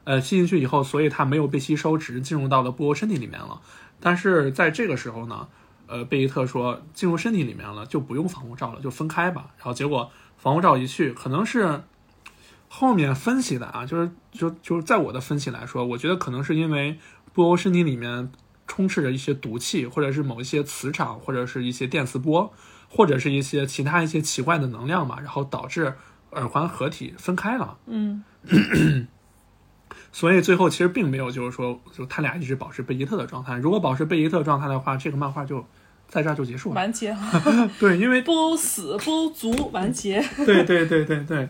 呃，吸进去以后，所以它没有被吸收，只是进入到了布欧身体里面了。但是在这个时候呢，呃，贝伊特说进入身体里面了，就不用防护罩了，就分开吧。然后结果防护罩一去，可能是后面分析的啊，就是就就是在我的分析来说，我觉得可能是因为布欧身体里面充斥着一些毒气，或者是某一些磁场，或者是一些电磁波，或者是一些其他一些奇怪的能量嘛，然后导致耳环合体分开了。嗯，所以最后其实并没有，就是说，就他俩一直保持贝吉特的状态。如果保持贝吉特状态的话，这个漫画就在这儿就结束了。完结，对，因为布欧死，布欧族完结。对对对对对，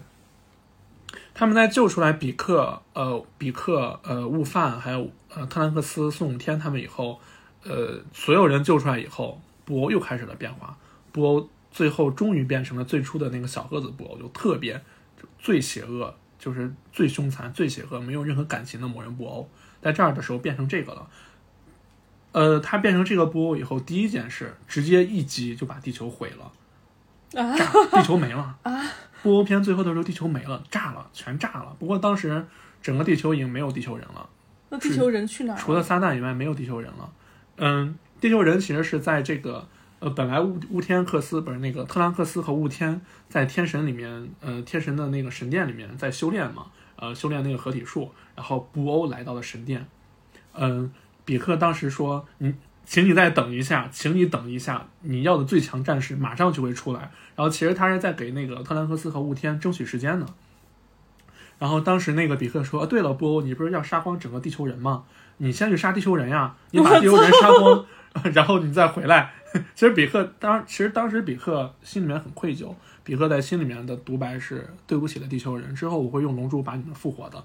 他们在救出来比克、呃比克、呃悟饭还有呃特兰克斯、孙悟天他们以后，呃所有人救出来以后，布欧又开始了变化。布欧最后终于变成了最初的那个小个子布欧，就特别就最邪恶，就是最凶残、最邪恶，没有任何感情的魔人布欧，在这儿的时候变成这个了。呃，他变成这个布欧以后，第一件事直接一击就把地球毁了。啊炸，地球没了 啊！布欧篇最后的时候，地球没了，炸了，全炸了。不过当时整个地球已经没有地球人了，那地球人去哪儿？除了撒旦以外，没有地球人了。嗯，地球人其实是在这个呃，本来乌乌天克斯不是那个特兰克斯和雾天在天神里面，呃，天神的那个神殿里面在修炼嘛，呃，修炼那个合体术。然后布欧来到了神殿，嗯，比克当时说：“你，请你再等一下，请你等一下，你要的最强战士马上就会出来。”然后其实他是在给那个特兰克斯和雾天争取时间呢。然后当时那个比克说：“啊，对了，布欧，你不是要杀光整个地球人吗？你先去杀地球人呀，你把地球人杀光，然后你再回来。” 其实比克当，其实当时比克心里面很愧疚。比克在心里面的独白是：“对不起了，地球人，之后我会用龙珠把你们复活的。”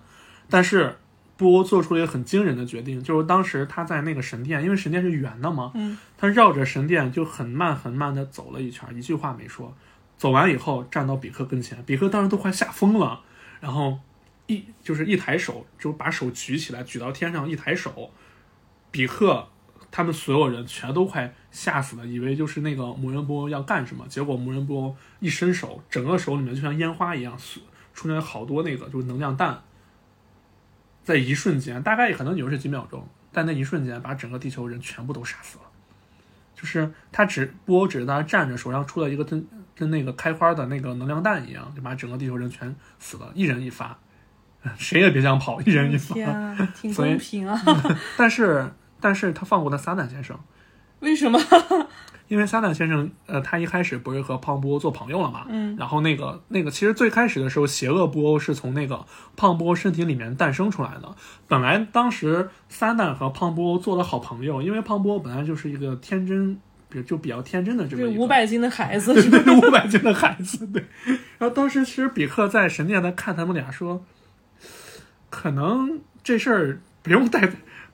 但是布欧做出了一个很惊人的决定，就是当时他在那个神殿，因为神殿是圆的嘛，嗯，他绕着神殿就很慢很慢的走了一圈，一句话没说。走完以后，站到比克跟前，比克当时都快吓疯了，然后一就是一抬手，就把手举起来，举到天上，一抬手，比克他们所有人全都快吓死了，以为就是那个魔人布欧要干什么，结果魔人布欧一伸手，整个手里面就像烟花一样，出现好多那个就是能量弹，在一瞬间，大概也可能也就是几秒钟，但那一瞬间把整个地球人全部都杀死了。就是他只波只是在那站着，手上出了一个跟跟那个开花的那个能量弹一样，就把整个地球人全死了，一人一发，谁也别想跑，一人一发。天啊，挺公平啊！但是但是他放过了撒旦先生，为什么？因为撒旦先生，呃，他一开始不是和胖布欧做朋友了嘛，嗯，然后那个那个，其实最开始的时候，邪恶布欧是从那个胖布欧身体里面诞生出来的。本来当时撒旦和胖布欧做了好朋友，因为胖布欧本来就是一个天真，比就比较天真的这么这一个五百斤的孩子？对五百斤的孩子，对。然后当时其实比克在神殿在看他们俩说，可能这事儿不用带，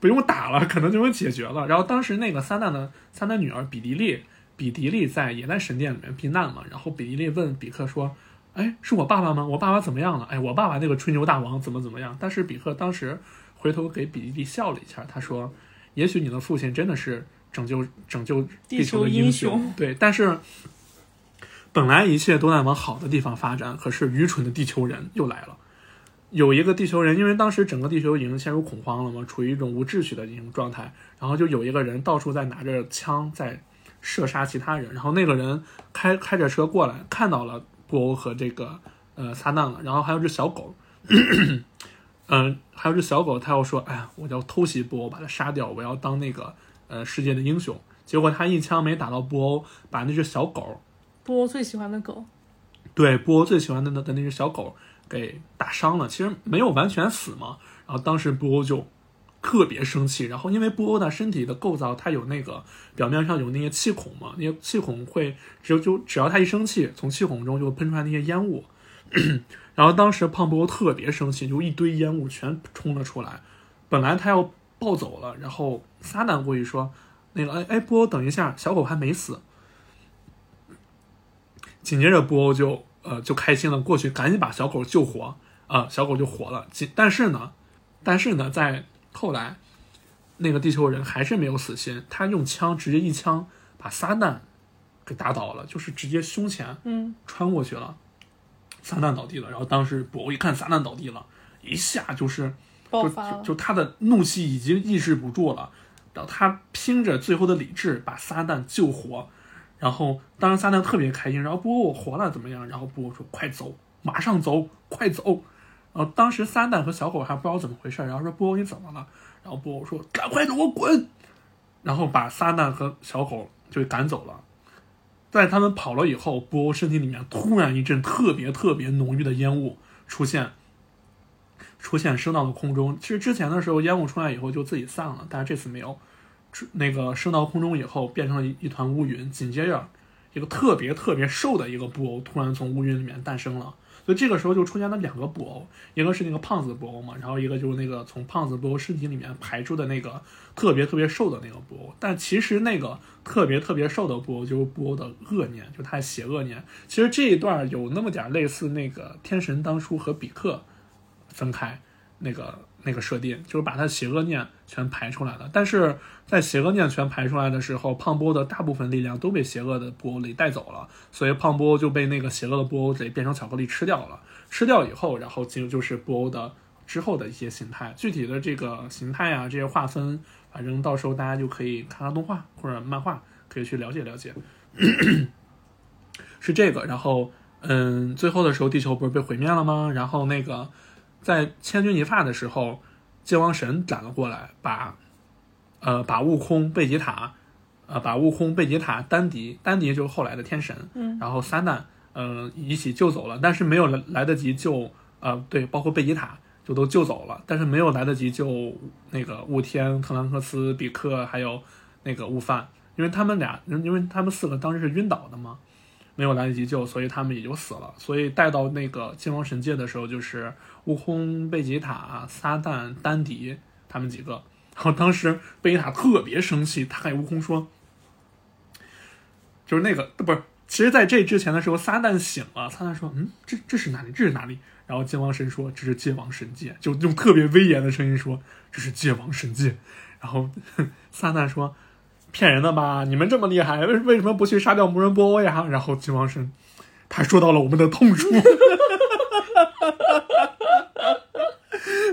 不用打了，可能就能解决了。然后当时那个撒旦的撒旦女儿比迪利，比迪利在也在神殿里面避难嘛。然后比迪利问比克说：“哎，是我爸爸吗？我爸爸怎么样了？哎，我爸爸那个吹牛大王怎么怎么样？”但是比克当时回头给比迪利笑了一下，他说：“也许你的父亲真的是拯救拯救地球的英，雄对，但是。”本来一切都在往好的地方发展，可是愚蠢的地球人又来了。有一个地球人，因为当时整个地球已经陷入恐慌了嘛，处于一种无秩序的一种状态，然后就有一个人到处在拿着枪在射杀其他人，然后那个人开开着车过来，看到了布欧和这个呃撒旦了，然后还有只小狗，嗯、还有只小狗，他又说，哎呀，我要偷袭布欧，把他杀掉，我要当那个呃世界的英雄。结果他一枪没打到布欧，把那只小狗布欧最喜欢的狗，对布欧最喜欢的那的那只小狗给打伤了，其实没有完全死嘛。然后当时布欧就特别生气，然后因为布欧的身体的构造，它有那个表面上有那些气孔嘛，那些气孔会只有就只要他一生气，从气孔中就会喷出来那些烟雾。然后当时胖布欧特别生气，就一堆烟雾全冲了出来。本来他要暴走了，然后撒旦过去说：“那个，哎哎，布欧，等一下，小狗还没死。”紧接着布欧就呃就开心了，过去赶紧把小狗救活啊、小狗就活了。紧但是呢，但是呢，在后来那个地球人还是没有死心，他用枪直接一枪把撒旦给打倒了，就是直接胸前嗯，穿过去了，撒旦倒地了。然后当时博欧一看撒旦倒地了，一下就是爆发就就他的怒气已经抑制不住了，然后他拼着最后的理智把撒旦救活，然后当时撒旦特别开心，然后布欧我活了怎么样？然后布欧说快走，马上走，快走。然后当时撒旦和小狗还不知道怎么回事，然后说布欧你怎么了？然后布欧说赶快给我滚，然后把撒旦和小狗就赶走了。在他们跑了以后，布欧身体里面突然一阵特别特别浓郁的烟雾出现，出现升到了空中。其实之前的时候，烟雾出来以后就自己散了，但是这次没有，那个升到空中以后变成了一一团乌云，紧接着一个特别特别瘦的一个布偶突然从乌云里面诞生了。所以这个时候就出现了两个布偶，一个是那个胖子布偶嘛，然后一个就是那个从胖子布偶身体里面排出的那个特别特别瘦的那个布偶。但其实那个特别特别瘦的布偶就是布偶的恶念，就他的邪恶念。其实这一段有那么点类似那个天神当初和比克分开那个那个设定，就是把他邪恶念全排出来了。但是在邪恶念全排出来的时候，胖波的大部分力量都被邪恶的布欧给带走了，所以胖波就被那个邪恶的布欧给变成巧克力吃掉了。吃掉以后，然后进入就是布欧的之后的一些形态，具体的这个形态啊，这些划分，反正到时候大家就可以看看动画或者漫画，可以去了解了解。是这个，然后嗯，最后的时候地球不是被毁灭了吗？然后那个在千钧一发的时候，界王神赶了过来，把呃把悟空、贝吉塔，呃把悟空、贝吉塔、丹迪，丹迪就是后来的天神，嗯，然后撒旦，呃一起救走了，但是没有来来得及救，呃对，包括贝吉塔就都救走了，但是没有来得及救那个雾天、特兰克斯、比克还有那个悟饭，因为他们俩，因为他们四个当时是晕倒的嘛。没有来得及救，所以他们也就死了。所以带到那个金王神界的时候，就是悟空、贝吉塔、撒旦、丹迪他们几个。然后当时贝吉塔特别生气，他跟悟空说，就是那个不是，其实在这之前的时候，撒旦醒了，撒旦说，嗯，这这是哪里？这是哪里？然后金王神说，这是界王神界，就用特别威严的声音说，这是界王神界。然后 撒旦说。骗人的吧？你们这么厉害，为为什么不去杀掉魔人布欧呀？然后金王神，他说到了我们的痛处，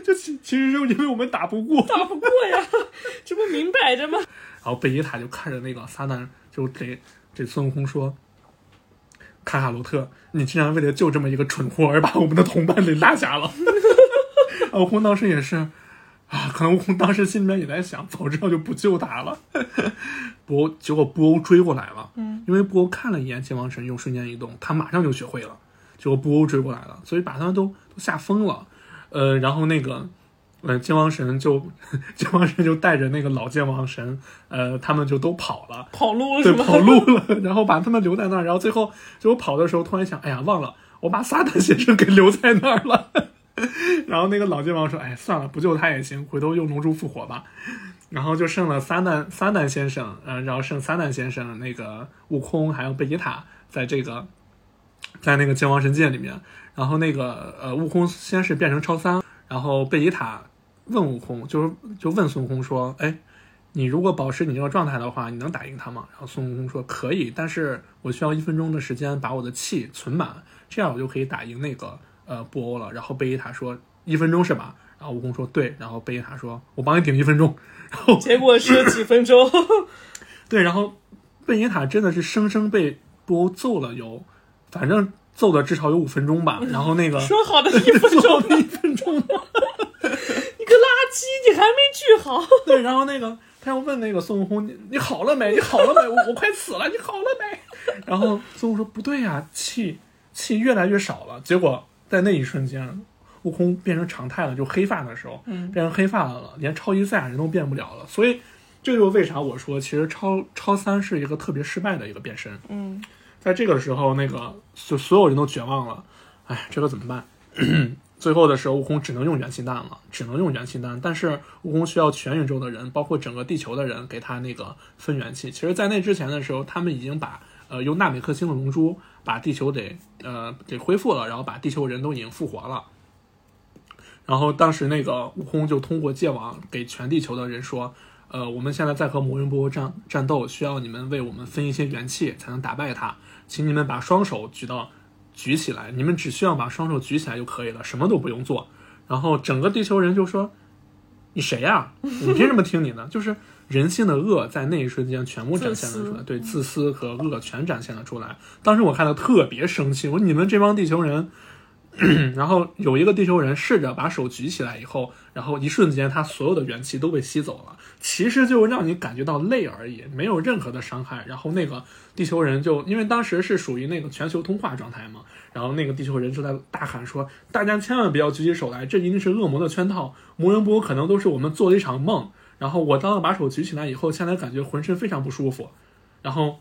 就其其实是因为我们打不过，打不过呀，这不明摆着吗？然后贝吉塔就看着那个撒旦，就给给孙悟空说：“卡卡罗特，你竟然为了救这么一个蠢货而把我们的同伴给落下了。”悟空当时也是啊，可能悟空当时心里面也在想，早知道就不救他了。布欧结果布欧追过来了，嗯，因为布欧看了一眼剑王神用瞬间移动，他马上就学会了，结果布欧追过来了，所以把他们都都吓疯了。呃，然后那个呃剑王神就 剑王神就带着那个老剑王神，呃，他们就都跑了。跑路对，跑路了，然后把他们留在那儿，然后最后最后跑的时候，突然想，哎呀，忘了我把撒旦先生给留在那儿了。然后那个老剑王说，哎，算了，不救他也行，回头用龙珠复活吧。然后就剩了三难三难先生，呃，然后剩三难先生、那个悟空还有贝吉塔在这个在那个剑王神界里面。然后那个呃，悟空先是变成超三，然后贝吉塔问悟空，就是就问孙悟空说，哎，你如果保持你这个状态的话，你能打赢他吗？然后孙悟空说可以，但是我需要一分钟的时间把我的气存满，这样我就可以打赢那个呃布欧了。然后贝吉塔说一分钟是吧？然后悟空说对，然后贝吉塔说我帮你顶一分钟。然后结果是几分钟，对，然后贝吉塔真的是生生被布欧揍了有，反正揍的至少有五分钟吧。然后那个说好的一分钟，一分钟，你个垃圾，你还没治好。对，然后那个他要问那个孙悟空：“你你好了没？你好了没？我我快死了，你好了没？”然后孙悟空说：“不对呀、气气越来越少了。”结果在那一瞬间，悟空变成常态了，就黑发的时候，嗯变成黑发了，连超级赛亚人都变不了了。所以这就是为啥我说，其实超超三是一个特别失败的一个变身。嗯，在这个时候，那个所所有人都绝望了，哎，这个怎么办？最后的时候，悟空只能用元气弹了，只能用元气弹。但是悟空需要全宇宙的人，包括整个地球的人，给他那个分元气。其实，在那之前的时候，他们已经把呃用纳美克星的龙珠把地球给呃给恢复了，然后把地球人都已经复活了。然后当时那个悟空就通过界网给全地球的人说，呃，我们现在在和魔人布欧战战斗，需要你们为我们分一些元气才能打败他，请你们把双手举到举起来，你们只需要把双手举起来就可以了，什么都不用做。然后整个地球人就说：“你谁呀、你凭什么听你的？”就是人性的恶在那一瞬间全部展现了出来，对自私和恶全展现了出来。当时我看的特别生气，我说你们这帮地球人。然后有一个地球人试着把手举起来以后，然后一瞬间他所有的元气都被吸走了，其实就让你感觉到累而已，没有任何的伤害。然后那个地球人就因为当时是属于那个全球通话状态嘛，然后那个地球人就在大喊说：“大家千万不要举起手来，这一定是恶魔的圈套，魔人布可能都是我们做了一场梦。”然后我当我把手举起来以后，现在感觉浑身非常不舒服，然后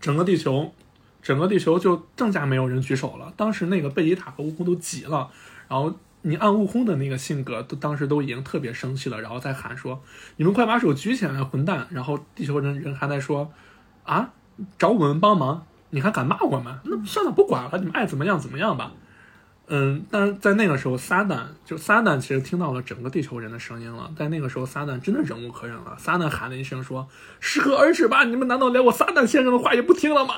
整个地球整个地球就更加没有人举手了。当时那个贝吉塔和悟空都急了，然后你按悟空的那个性格，都当时都已经特别生气了，然后再喊说：“你们快把手举起来，混蛋！”然后地球人人还在说：“啊，找我们帮忙，你还敢骂我们？那算了，不管了，你们爱怎么样怎么样吧。”嗯，但是在那个时候，撒旦就撒旦其实听到了整个地球人的声音了。在那个时候，撒旦真的忍无可忍了。撒旦喊了一声说：“适可而止吧！你们难道连我撒旦先生的话也不听了吗？”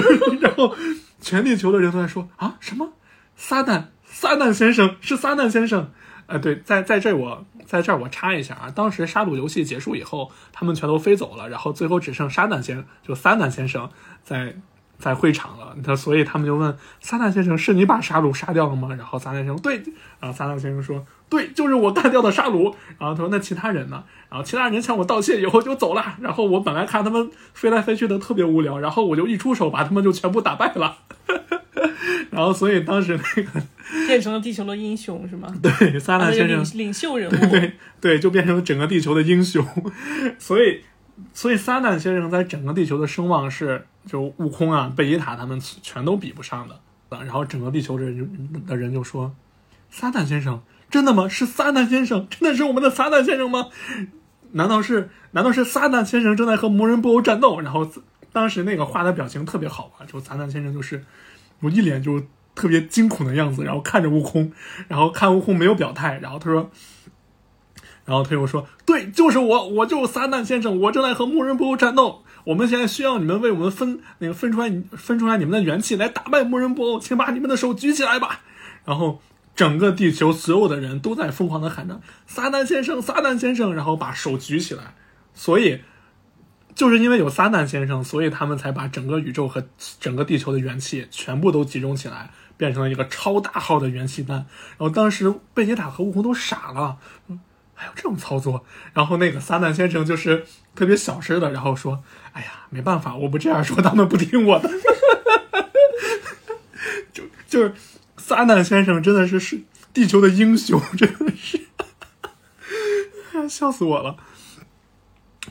然后全地球的人都在说：“啊，什么？撒旦？撒旦先生是撒旦先生？”呃，对，在在这我在这儿我插一下啊，当时杀戮游戏结束以后，他们全都飞走了，然后最后只剩撒旦先就撒旦先生在在会场了，他所以他们就问撒旦先生：“是你把沙鲁杀掉了吗？”然后撒旦先生对，然后撒旦先生说：“对，就是我干掉的沙鲁。”然后他说：“那其他人呢？”然后其他人向我道歉以后就走了。然后我本来看他们飞来飞去的特别无聊，然后我就一出手把他们就全部打败了。然后所以当时那个 变成了地球的英雄是吗？对撒他的旦先生领领袖人物。对对，就变成了整个地球的英雄。所以，所以撒旦先生在整个地球的声望是，就悟空啊、贝吉塔他们全都比不上的。然后整个地球人的人就说：“撒旦先生，真的吗？是撒旦先生，真的是我们的撒旦先生吗？难道是难道是撒旦先生正在和魔人布欧战斗？”然后当时那个画的表情特别好吧，就撒旦先生就是有一脸就特别惊恐的样子，然后看着悟空，然后看悟空没有表态，然后他说。然后他又说：“对，就是我，我就是撒旦先生，我正在和魔人布欧战斗。我们现在需要你们为我们分那个分出来分出来你们的元气来打败魔人布欧，请把你们的手举起来吧。”然后整个地球所有的人都在疯狂的喊着：“撒旦先生，撒旦先生！”然后把手举起来。所以就是因为有撒旦先生，所以他们才把整个宇宙和整个地球的元气全部都集中起来，变成了一个超大号的元气弹。然后当时贝吉塔和悟空都傻了，还有这种操作。然后那个撒旦先生就是特别小声的，然后说：“哎呀，没办法，我不这样说，他们不听我的。”就就是撒旦先生真的是是地球的英雄，真的是，笑死我了。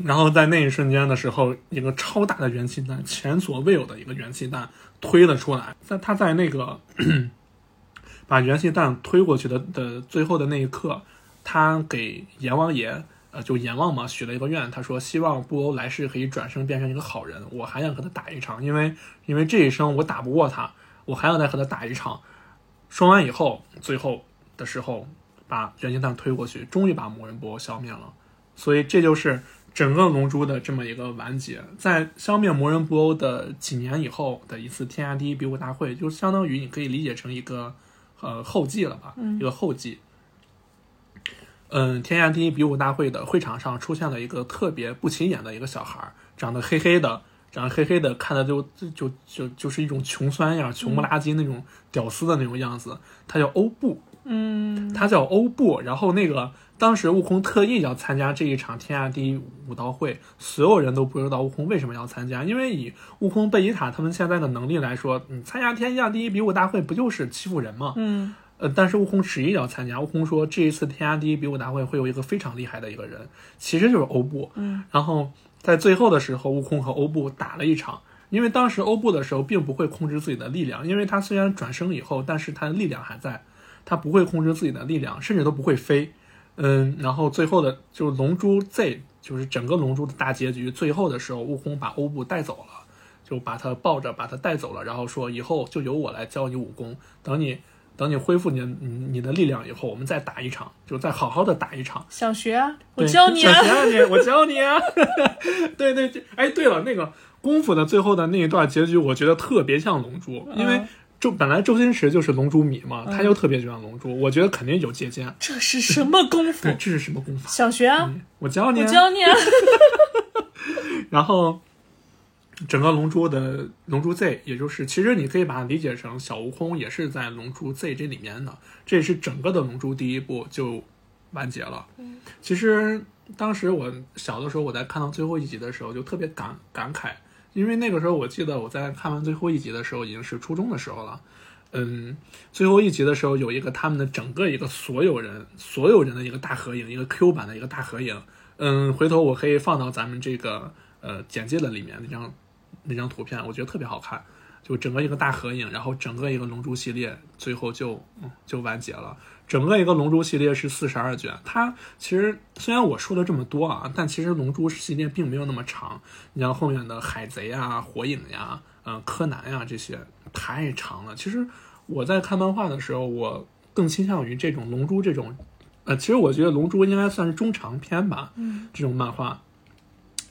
然后在那一瞬间的时候，一个超大的元气弹，前所未有的一个元气弹推了出来。在他在那个 把元气弹推过去的的最后的那一刻，他给阎王爷，呃，就阎王嘛，许了一个愿，他说希望布欧来世可以转生变成一个好人，我还想和他打一场，因为因为这一生我打不过他，我还要再和他打一场。说完以后，最后的时候把元气弹推过去，终于把魔人布欧消灭了。所以这就是整个龙珠的这么一个完结。在消灭魔人布欧的几年以后的一次天下第一比武大会，就相当于你可以理解成一个呃后记了吧，一个后记。嗯，天下第一比武大会的会场上出现了一个特别不起眼的一个小孩儿，长得黑黑的，长得黑黑的，看的就就就就就是一种穷酸样、穷不拉几那种屌丝的那种样子。他叫欧布，嗯，他叫欧布。然后那个当时悟空特意要参加这一场天下第一武道会，所有人都不知道悟空为什么要参加，因为以悟空、贝吉塔他们现在的能力来说，你参加天下第一比武大会不就是欺负人吗？嗯呃，但是悟空执意要参加。悟空说，这一次天下第一比武大会会有一个非常厉害的一个人，其实就是欧布。嗯，然后在最后的时候，悟空和欧布打了一场。因为当时欧布的时候并不会控制自己的力量，因为他虽然转生以后，但是他的力量还在，他不会控制自己的力量，甚至都不会飞。嗯，然后最后的就是龙珠 Z，就是整个龙珠的大结局，最后的时候，悟空把欧布带走了，就把他抱着把他带走了，然后说以后就由我来教你武功，等你等你恢复你你你的力量以后，我们再打一场，就再好好的打一场。想学啊，我教你啊想。学啊你，我教你啊！对对对，哎，对了，那个功夫的最后的那一段结局，我觉得特别像《龙珠》，因为嗯周本来周星驰就是《龙珠》迷嘛，他就特别喜欢《龙珠》，我觉得肯定有借鉴。这是什么功夫对，？这是什么功法？想学啊，我教你啊。我教你啊。然后，整个《龙珠》的《龙珠 Z》，也就是其实你可以把它理解成小悟空也是在《龙珠 Z》这里面的，这也是整个的《龙珠》第一部就完结了。其实当时我小的时候，我在看到最后一集的时候，就特别感感慨，因为那个时候我记得我在看完最后一集的时候，已经是初中的时候了。嗯，最后一集的时候有一个他们的整个一个所有人所有人的一个大合影，一个 Q 版的一个大合影。嗯，回头我可以放到咱们这个呃简介的里面那张那张图片，我觉得特别好看。就整个一个大合影，然后整个一个龙珠系列最后就嗯就完结了。整个一个龙珠系列是四十二卷，它其实虽然我说了这么多啊，但其实龙珠系列并没有那么长。你像后面的海贼啊、火影呀、嗯、柯南呀这些太长了。其实我在看漫画的时候，我更倾向于这种龙珠这种，呃，其实我觉得龙珠应该算是中长篇吧，嗯，这种漫画，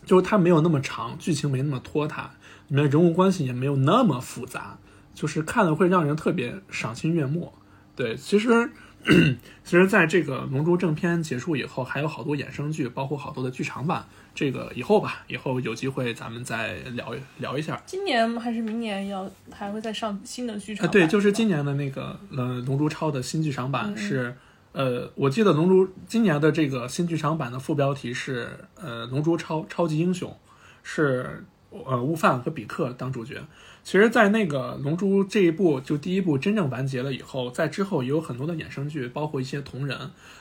就是它没有那么长，剧情没那么拖沓，里面人物关系也没有那么复杂，就是看了会让人特别赏心悦目。对，其实 其实在这个《龙珠》正片结束以后，还有好多衍生剧，包括好多的剧场版。这个以后吧，以后有机会咱们再聊聊一下。今年还是明年要还会再上新的剧场啊，对，就是今年的那个呃《龙珠超》的新剧场版是，呃，我记得《龙珠》今年的这个新剧场版的副标题是呃《龙珠超超级英雄》，是呃悟饭和比克当主角。其实，在那个《龙珠》这一部就第一部真正完结了以后，在之后也有很多的衍生剧，包括一些同人。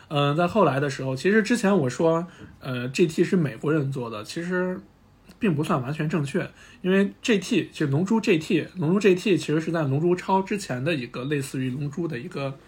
嗯、在后来的时候，其实之前我说，呃，GT 是美国人做的，其实并不算完全正确，因为 GT 就龙珠 GT，龙珠 GT 其实是在龙珠超之前的一个类似于龙珠的一个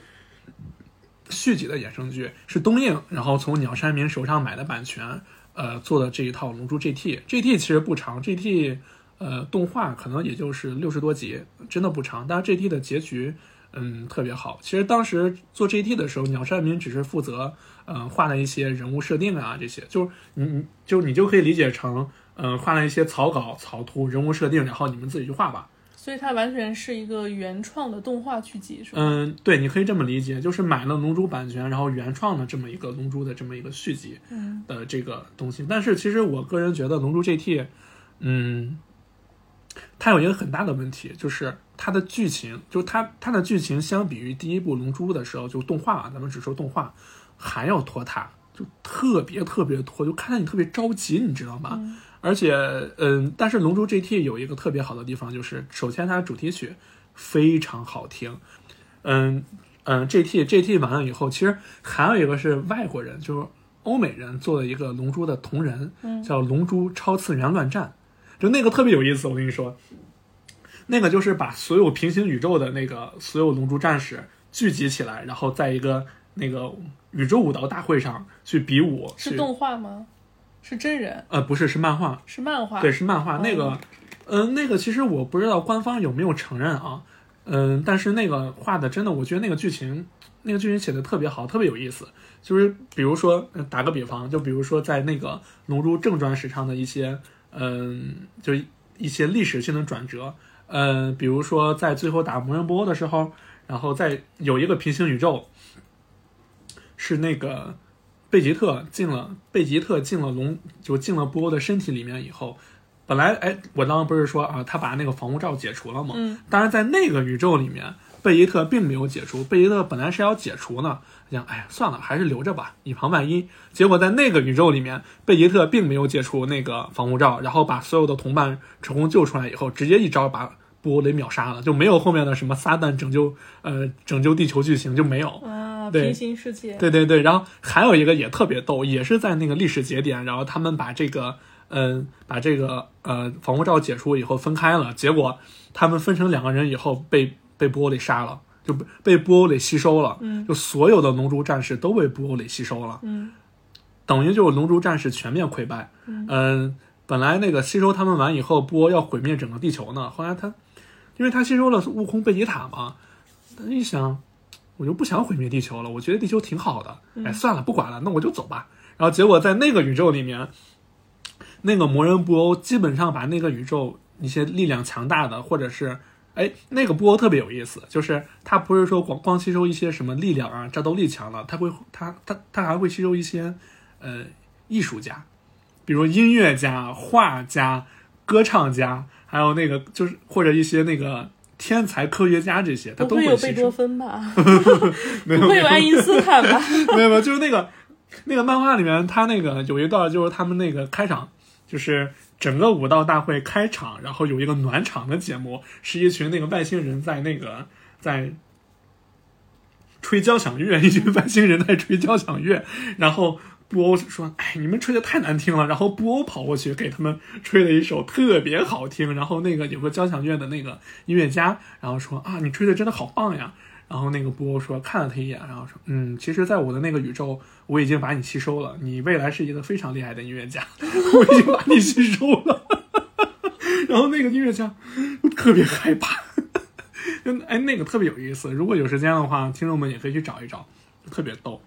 续集的衍生剧，是东映然后从鸟山明手上买的版权，呃做的这一套龙珠 GT。GT 其实不长，GT 呃动画可能也就是六十多集，真的不长。但是 GT 的结局。嗯，特别好。其实当时做 GT 的时候，鸟山明只是负责，嗯、画了一些人物设定啊，这些，就是你你就你就可以理解成，嗯、画了一些草稿、草图、人物设定，然后你们自己去画吧。所以它完全是一个原创的动画剧集，是吧？嗯，对，你可以这么理解，就是买了《龙珠》版权，然后原创的这么一个《龙珠》的这么一个续集嗯的这个东西。但是其实我个人觉得《龙珠 GT》，嗯，它有一个很大的问题，就是它的剧情，就它它的剧情相比于第一部《龙珠》的时候，就动画啊，咱们只说动画，还要拖沓，就特别特别拖，就看得你特别着急，你知道吗？而且，嗯，但是《龙珠 GT》有一个特别好的地方，就是首先它的主题曲非常好听，嗯嗯，GT GT 完了以后，其实还有一个是外国人，就是欧美人做的一个《龙珠》的同人，叫《龙珠超次元乱战》，就那个特别有意思。我跟你说，那个就是把所有平行宇宙的那个所有龙珠战士聚集起来，然后在一个那个宇宙武道大会上去比武，是动画吗？是真人？呃不是是漫画，是漫画？对，是漫画。那个哦，嗯、那个其实我不知道官方有没有承认啊，嗯、但是那个画的真的，我觉得那个剧情，那个剧情写的特别好，特别有意思。就是比如说，呃打个比方，就比如说在那个《龙珠正传史》上的一些，嗯、就一些历史性的转折，嗯、比如说在最后打魔人布欧的时候，然后在有一个平行宇宙，是那个贝吉特进了贝吉特进了龙，就进了布欧的身体里面以后，本来哎，我刚刚不是说啊，他把那个防护罩解除了吗？嗯，当然在那个宇宙里面，贝吉特并没有解除，贝吉特本来是要解除呢，想哎呀算了，还是留着吧，以防万一。结果在那个宇宙里面，贝吉特并没有解除那个防护罩，然后把所有的同伴成功救出来以后，直接一招把布欧给秒杀了，就没有后面的什么撒旦拯救呃拯救地球剧情就没有。平行世界。对对对，然后还有一个也特别逗，也是在那个历史节点，然后他们把这个，嗯、把这个呃防护罩解除以后分开了，结果他们分成两个人以后被被波欧给杀了，就被被布欧给吸收了，嗯就所有的龙珠战士都被布欧给吸收了，嗯等于就是龙珠战士全面溃败。嗯、本来那个吸收他们完以后，布欧要毁灭整个地球呢，后来他因为他吸收了悟空贝吉塔嘛，他一想。我就不想毁灭地球了，我觉得地球挺好的。哎，算了，不管了，那我就走吧。然后结果在那个宇宙里面，那个魔人布欧基本上把那个宇宙一些力量强大的，或者是哎，那个布欧特别有意思，就是他不是说光光吸收一些什么力量啊、战斗力强了，他会他他他还会吸收一些呃艺术家，比如音乐家、画家、歌唱家，还有那个就是或者一些那个天才科学家这些，他都不会有贝多。芬吧？没有有爱因斯坦吧？没有没有，就是那个那个漫画里面，他那个有一段就是他们那个开场，就是整个武道大会开场，然后有一个暖场的节目，是一群那个外星人在那个在吹交响乐，一群外星人在吹交响乐，然后。布欧说：“哎，你们吹的太难听了。”然后布欧跑过去给他们吹了一首特别好听。然后那个有个交响乐的那个音乐家，然后说：“啊，你吹的真的好棒呀！”然后那个布欧说，看了他一眼，然后说：“嗯，其实，在我的那个宇宙，我已经把你吸收了。你未来是一个非常厉害的音乐家，我已经把你吸收了。”然后那个音乐家特别害怕，哎，那个特别有意思。如果有时间的话，听众们也可以去找一找，特别逗。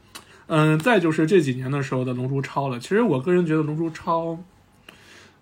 嗯，再就是这几年的时候的《龙珠超》了。其实我个人觉得《龙珠超》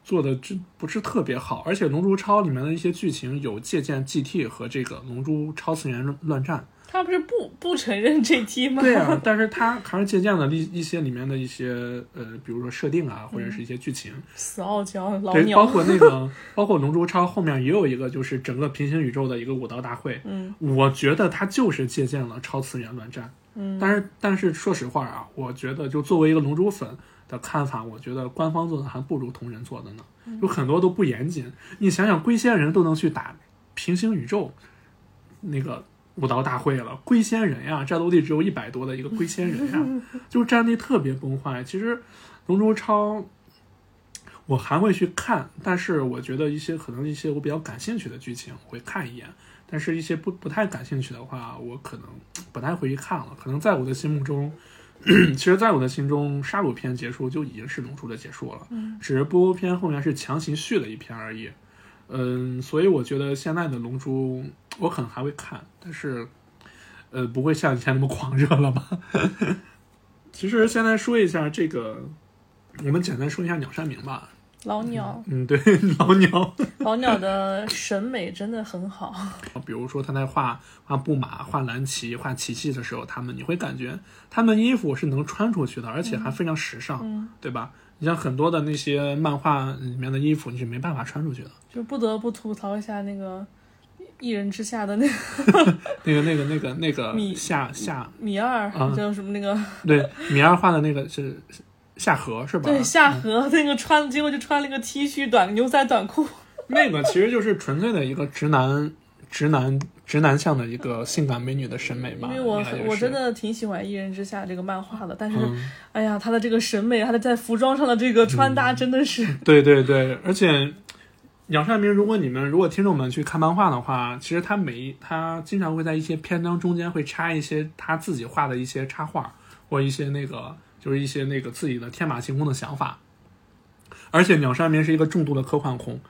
做的真不是特别好，而且《龙珠超》里面的一些剧情有借鉴 GT 和这个《龙珠超次元乱战》。他不是不不承认 GT 吗？对啊，但是他还是借鉴了一一些里面的一些呃，比如说设定啊，或者是一些剧情。死傲娇老对，包。括那个，包括《龙珠超》后面也有一个，就是整个平行宇宙的一个武道大会。嗯我觉得他就是借鉴了超次元乱战。嗯，但是，但是说实话啊，我觉得就作为一个龙珠粉的看法，我觉得官方做的还不如同人做的呢，嗯有很多都不严谨。你想想，龟仙人都能去打平行宇宙那个武道大会了，龟仙人呀，战斗力只有一百多的一个龟仙人呀，就战力特别崩坏。其实，龙珠超。我还会去看，但是我觉得一些可能一些我比较感兴趣的剧情我会看一眼，但是一些不不太感兴趣的话，我可能不太会去看了。可能在我的心目中，其实，在我的心中，杀戮篇结束就已经是龙珠的结束了，嗯只是布欧篇后面是强行续了一篇而已。嗯，所以我觉得现在的龙珠我可能还会看，但是呃，不会像以前那么狂热了吧？其实现在说一下这个，我们简单说一下鸟山明吧。老鸟，嗯，对，老鸟。老鸟的审美真的很好。比如说他在画画布马、画蓝旗、画奇迹的时候，他们你会感觉他们衣服是能穿出去的，而且还非常时尚，嗯对吧？你像很多的那些漫画里面的衣服，你是没办法穿出去的。就不得不吐槽一下那个《一人之下》的那个 那个、那个、那个、那个米夏夏，米二，啊叫什么那个 对，米二画的那个是夏河是吧？对夏河那个穿，结果就穿了一个 T 恤短牛仔短裤。那个其实就是纯粹的一个直男、直男、直男向的一个性感美女的审美嘛。因为我我真的挺喜欢《一人之下》这个漫画的，但是、嗯哎呀，他的这个审美，他的在服装上的这个穿搭真的是，对对对，而且杨善明，如果你们如果听众们去看漫画的话，其实他每一他经常会在一些篇章中间会插一些他自己画的一些插画，或一些那个就是一些那个自己的天马行空的想法。而且鸟山明是一个重度的科幻控，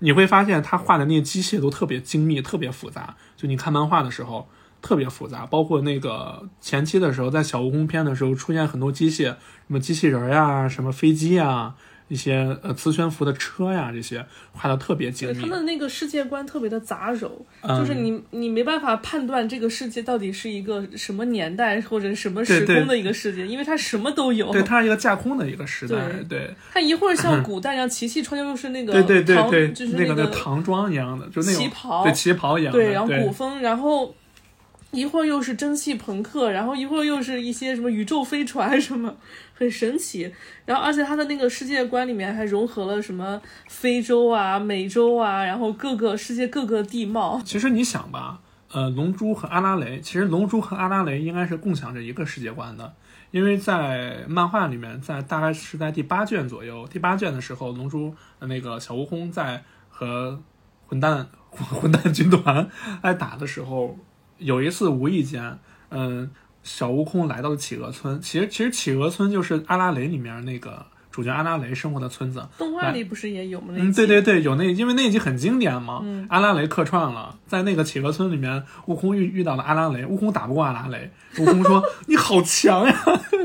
你会发现他画的那些机械都特别精密、特别复杂。就你看漫画的时候特别复杂，包括那个前期的时候，在小悟空篇的时候出现很多机械，什么机器人呀、什么飞机呀、一些呃磁悬浮的车呀，这些画的特别精密。他的那个世界观特别的杂糅，嗯。就是你你没办法判断这个世界到底是一个什么年代或者什么对对。时空的一个世界，因为它什么都有。对，它是一个架空的一个时代，对。对。它一会儿像古代一样，琪琪穿的又是那个对对对唐对，就是那个唐装一样的，就那种旗袍。对旗袍一样的，对，然后古风，然后一会儿又是蒸汽朋克，然后一会儿又是一些什么宇宙飞船什么，很神奇。然后而且它的那个世界观里面还融合了什么非洲啊、美洲啊，然后各个世界各个地貌。其实你想吧，呃，龙珠和阿拉蕾，其实龙珠和阿拉蕾应该是共享着一个世界观的，因为在漫画里面，在大概是在第八卷左右，第八卷的时候，龙珠那个小悟空在和混蛋 混蛋军团 来打的时候，有一次无意间，嗯、小悟空来到了企鹅村，其实其实企鹅村就是阿拉蕾里面那个主角阿拉蕾生活的村子，动画里不是也有吗？嗯，对对对，有那，因为那一集很经典嘛。嗯阿拉蕾客串了，在那个企鹅村里面，悟空遇遇到了阿拉蕾，悟空打不过阿拉蕾，悟空说：“你好强呀！”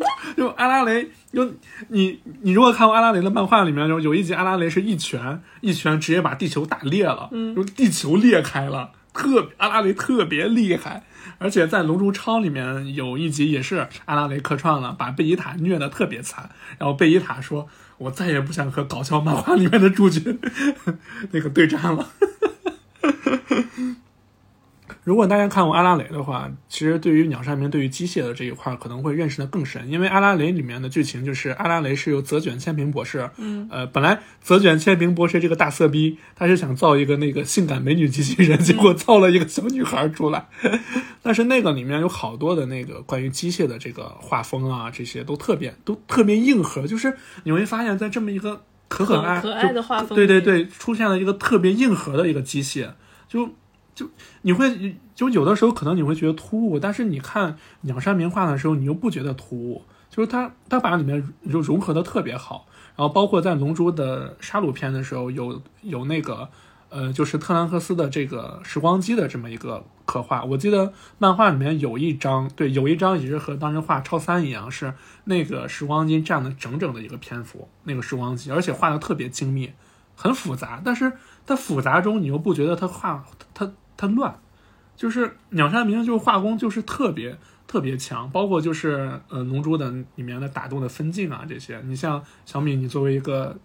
就阿拉蕾，就你你如果看过阿拉蕾的漫画里面，有有一集阿拉蕾是一拳一拳直接把地球打裂了，嗯就地球裂开了，特阿拉蕾特别厉害。而且在《龙珠超》里面有一集也是阿拉蕾客串了，把贝吉塔虐得特别惨。然后贝吉塔说：“我再也不想和搞笑漫画里面的主角 那个对战了。”如果大家看过阿拉蕾的话，其实对于鸟山明对于机械的这一块儿可能会认识的更深，因为阿拉蕾里面的剧情就是阿拉蕾是由泽卷千平博士，嗯，呃，本来泽卷千平博士这个大色逼，他是想造一个那个性感美女机器人，结果造了一个小女孩出来，但是那个里面有好多的那个关于机械的这个画风啊，这些都特别都特别硬核，就是你会发现在这么一个可可爱可爱的画风对对对，出现了一个特别硬核的一个机械，就就你会就有的时候可能你会觉得突兀，但是你看鸟山明画的时候，你又不觉得突兀，就是他他把里面就融合的特别好，然后包括在龙珠的杀戮篇的时候，有有那个呃，就是特兰克斯的这个时光机的这么一个刻画。我记得漫画里面有一张，对，有一张也是和当时画超三一样，是那个时光机占了整整的一个篇幅，那个时光机，而且画的特别精密，很复杂，但是它复杂中你又不觉得它画它它乱，就是鸟山明就是画工就是特别特别强，包括就是呃龙珠的里面的打斗的分镜啊这些，你像小米，你作为一个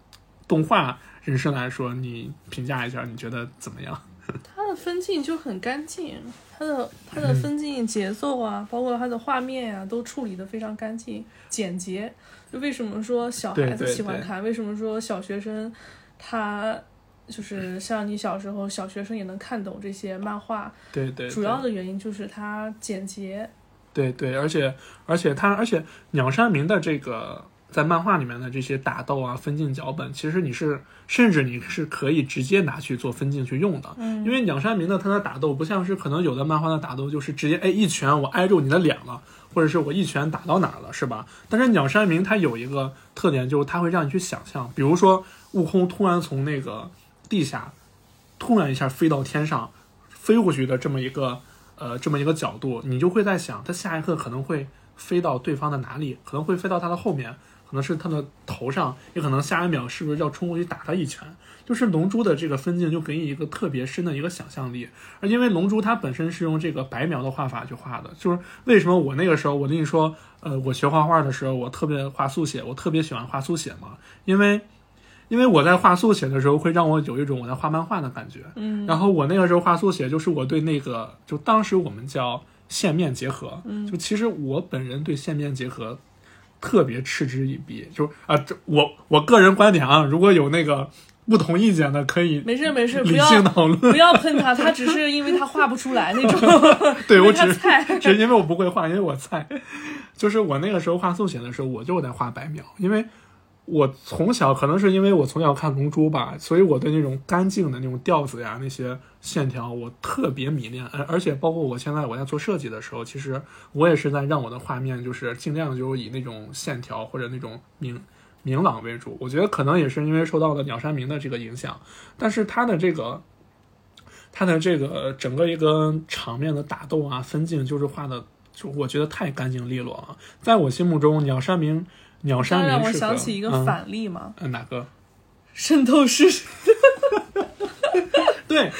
动画人士来说，你评价一下，你觉得怎么样？它的分镜就很干净，它的它的分镜节奏啊，包括它的画面啊，都处理的非常干净简洁。就为什么说小孩子对对对喜欢看？为什么说小学生他就是像你小时候小学生也能看懂这些漫画？对对，主要的原因就是它简洁。对对，而且而且它而且鸟山明的这个在漫画里面的这些打斗啊、分镜脚本，其实你是甚至你是可以直接拿去做分镜去用的，嗯因为鸟山明的他的打斗不像是可能有的漫画的打斗就是直接哎一拳我挨住你的脸了，或者是我一拳打到哪儿了，是吧？但是鸟山明他有一个特点，就是他会让你去想象，比如说悟空突然从那个地下突然一下飞到天上，飞过去的这么一个呃这么一个角度，你就会在想，他下一刻可能会飞到对方的哪里，可能会飞到他的后面，可能是他的头上，也可能下一秒是不是要冲过去打他一拳。就是龙珠的这个分镜就给你一个特别深的一个想象力，而因为龙珠它本身是用这个白描的画法去画的，就是为什么我那个时候我跟你说，呃，我学画画的时候我特别画速写，我特别喜欢画速写嘛，因为因为我在画速写的时候会让我有一种我在画漫画的感觉，嗯，然后我那个时候画速写，就是我对那个，就当时我们叫线面结合，嗯就其实我本人对线面结合特别嗤之以鼻，就是啊，这我我个人观点啊，如果有那个不同意见的，可以没事没事，不理要性讨论。不要喷他，他只是因为他画不出来那种，对我只。只是因为我不会画，因为我菜。就是我那个时候画速写的时候，我就在画白描，因为我从小可能是因为我从小看《龙珠》吧，所以我对那种干净的那种调子呀、那些线条，我特别迷恋。而而且包括我现在我在做设计的时候，其实我也是在让我的画面就是尽量就是以那种线条或者那种明明朗为主。我觉得可能也是因为受到了鸟山明的这个影响，但是他的这个。他的这个整个一个场面的打斗啊、分镜，就是画的，就我觉得太干净利落了。在我心目中，鸟山明，鸟山他让我想起一个嗯反例嘛，嗯哪个？圣斗士。对，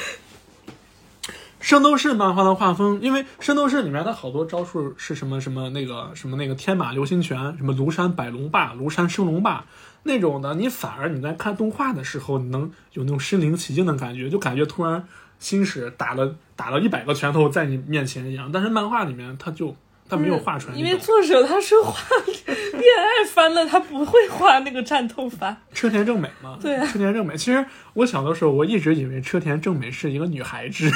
圣斗士漫画的画风，因为圣斗士里面的好多招数是什么什么那个什么那个天马流星拳，什么庐山百龙霸、庐山升龙霸那种的，你反而你在看动画的时候，你能有那种身临其境的感觉，就感觉突然星矢打了打了一百个拳头在你面前一样。但是漫画里面他就他没有画出来因为。作者他是画 恋爱番的，他不会画那个战斗番。车田正美吗，对啊车田正美。其实我小的时候，我一直以为车田正美是一个女孩子。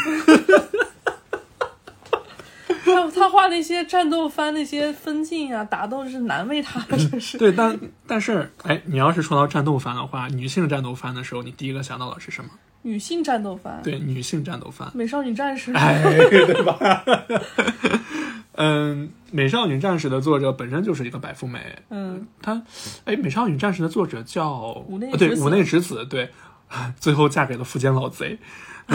他他画那些战斗番那些分镜啊，打斗是难为他了，真是。对，但但是，哎，你要是说到战斗番的话，女性战斗番的时候，你第一个想到的是什么？女性战斗番，对，女性战斗番。美少女战士，哎，对吧？嗯，美少女战士的作者本身就是一个白富美，嗯，她，哎，美少女战士的作者叫对直子武内直子，对，最后嫁给了富坚老贼。